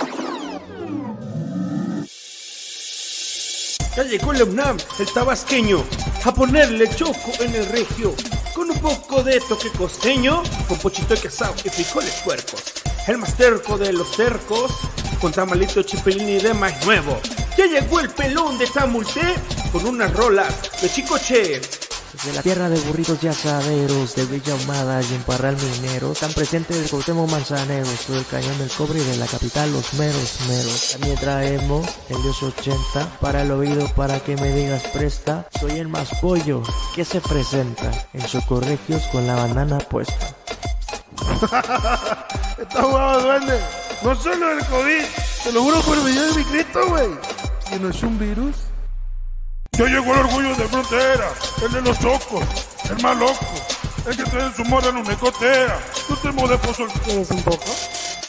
Ya llegó UNAM, el tabasqueño, a ponerle choco en el regio, con un poco de toque costeño, con pochito de quesao y frijoles puercos. El más terco de los cercos, con tamalito chipilín y de maíz nuevo. Ya llegó el pelón de Tamulté, con unas rolas de chicoche. Desde la tierra de burritos y asaderos, de Villa Ahumada y en Parral Minero, tan presente del Cuauhtémoc Manzaneros, todo el cañón del cobre y de la capital los meros meros. También traemos el Dios 80 para el oído para que me digas presta. Soy el más pollo que se presenta en Socorregios con la bandana puesta. *laughs* Está jugado, duende. No solo el COVID. Te lo juro por el video de mi Cristo, güey. Que no es un virus. Ya llegó el orgullo de frontera, el de los chocos, el más loco, el que trae su mora en una ecotea. Yo te de pozo el... ¿Quieres un poco?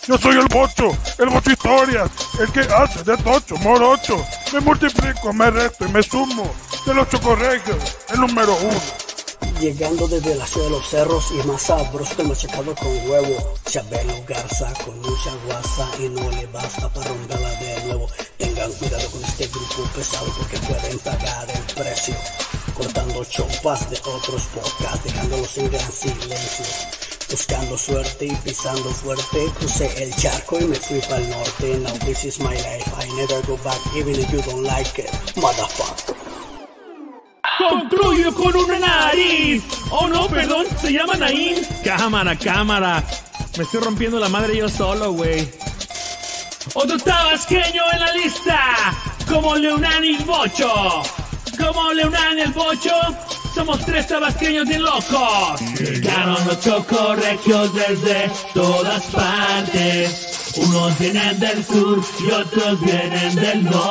Yo soy el bocho, el bocho historias, el que hace de tocho, morocho. Me multiplico, me resto y me sumo. De los chocorregios, el número uno. Llegando desde la ciudad de los cerros y más sabroso que machacado con huevo. Chabelo Garza con mucha guasa y no le basta para romperla de nuevo. Tengan cuidado con este grupo pesado porque pueden pagar el precio. Cortando chompas de otros podcasts, dejándolos en gran silencio. Buscando suerte y pisando fuerte, crucé el charco y me fui para el norte. Now this is my life, I never go back even if you don't like it, motherfucker. Construyo con una nariz. Oh no, perdón, se llama Naín. Cámara, cámara. Me estoy rompiendo la madre yo solo, güey. Otro tabasqueño en la lista, como Leonani Bocho. Como como Leonán el Bocho, somos tres tabasqueños bien locos. Llegaron los chocorregios desde todas partes. Unos vienen del sur y otros vienen del norte.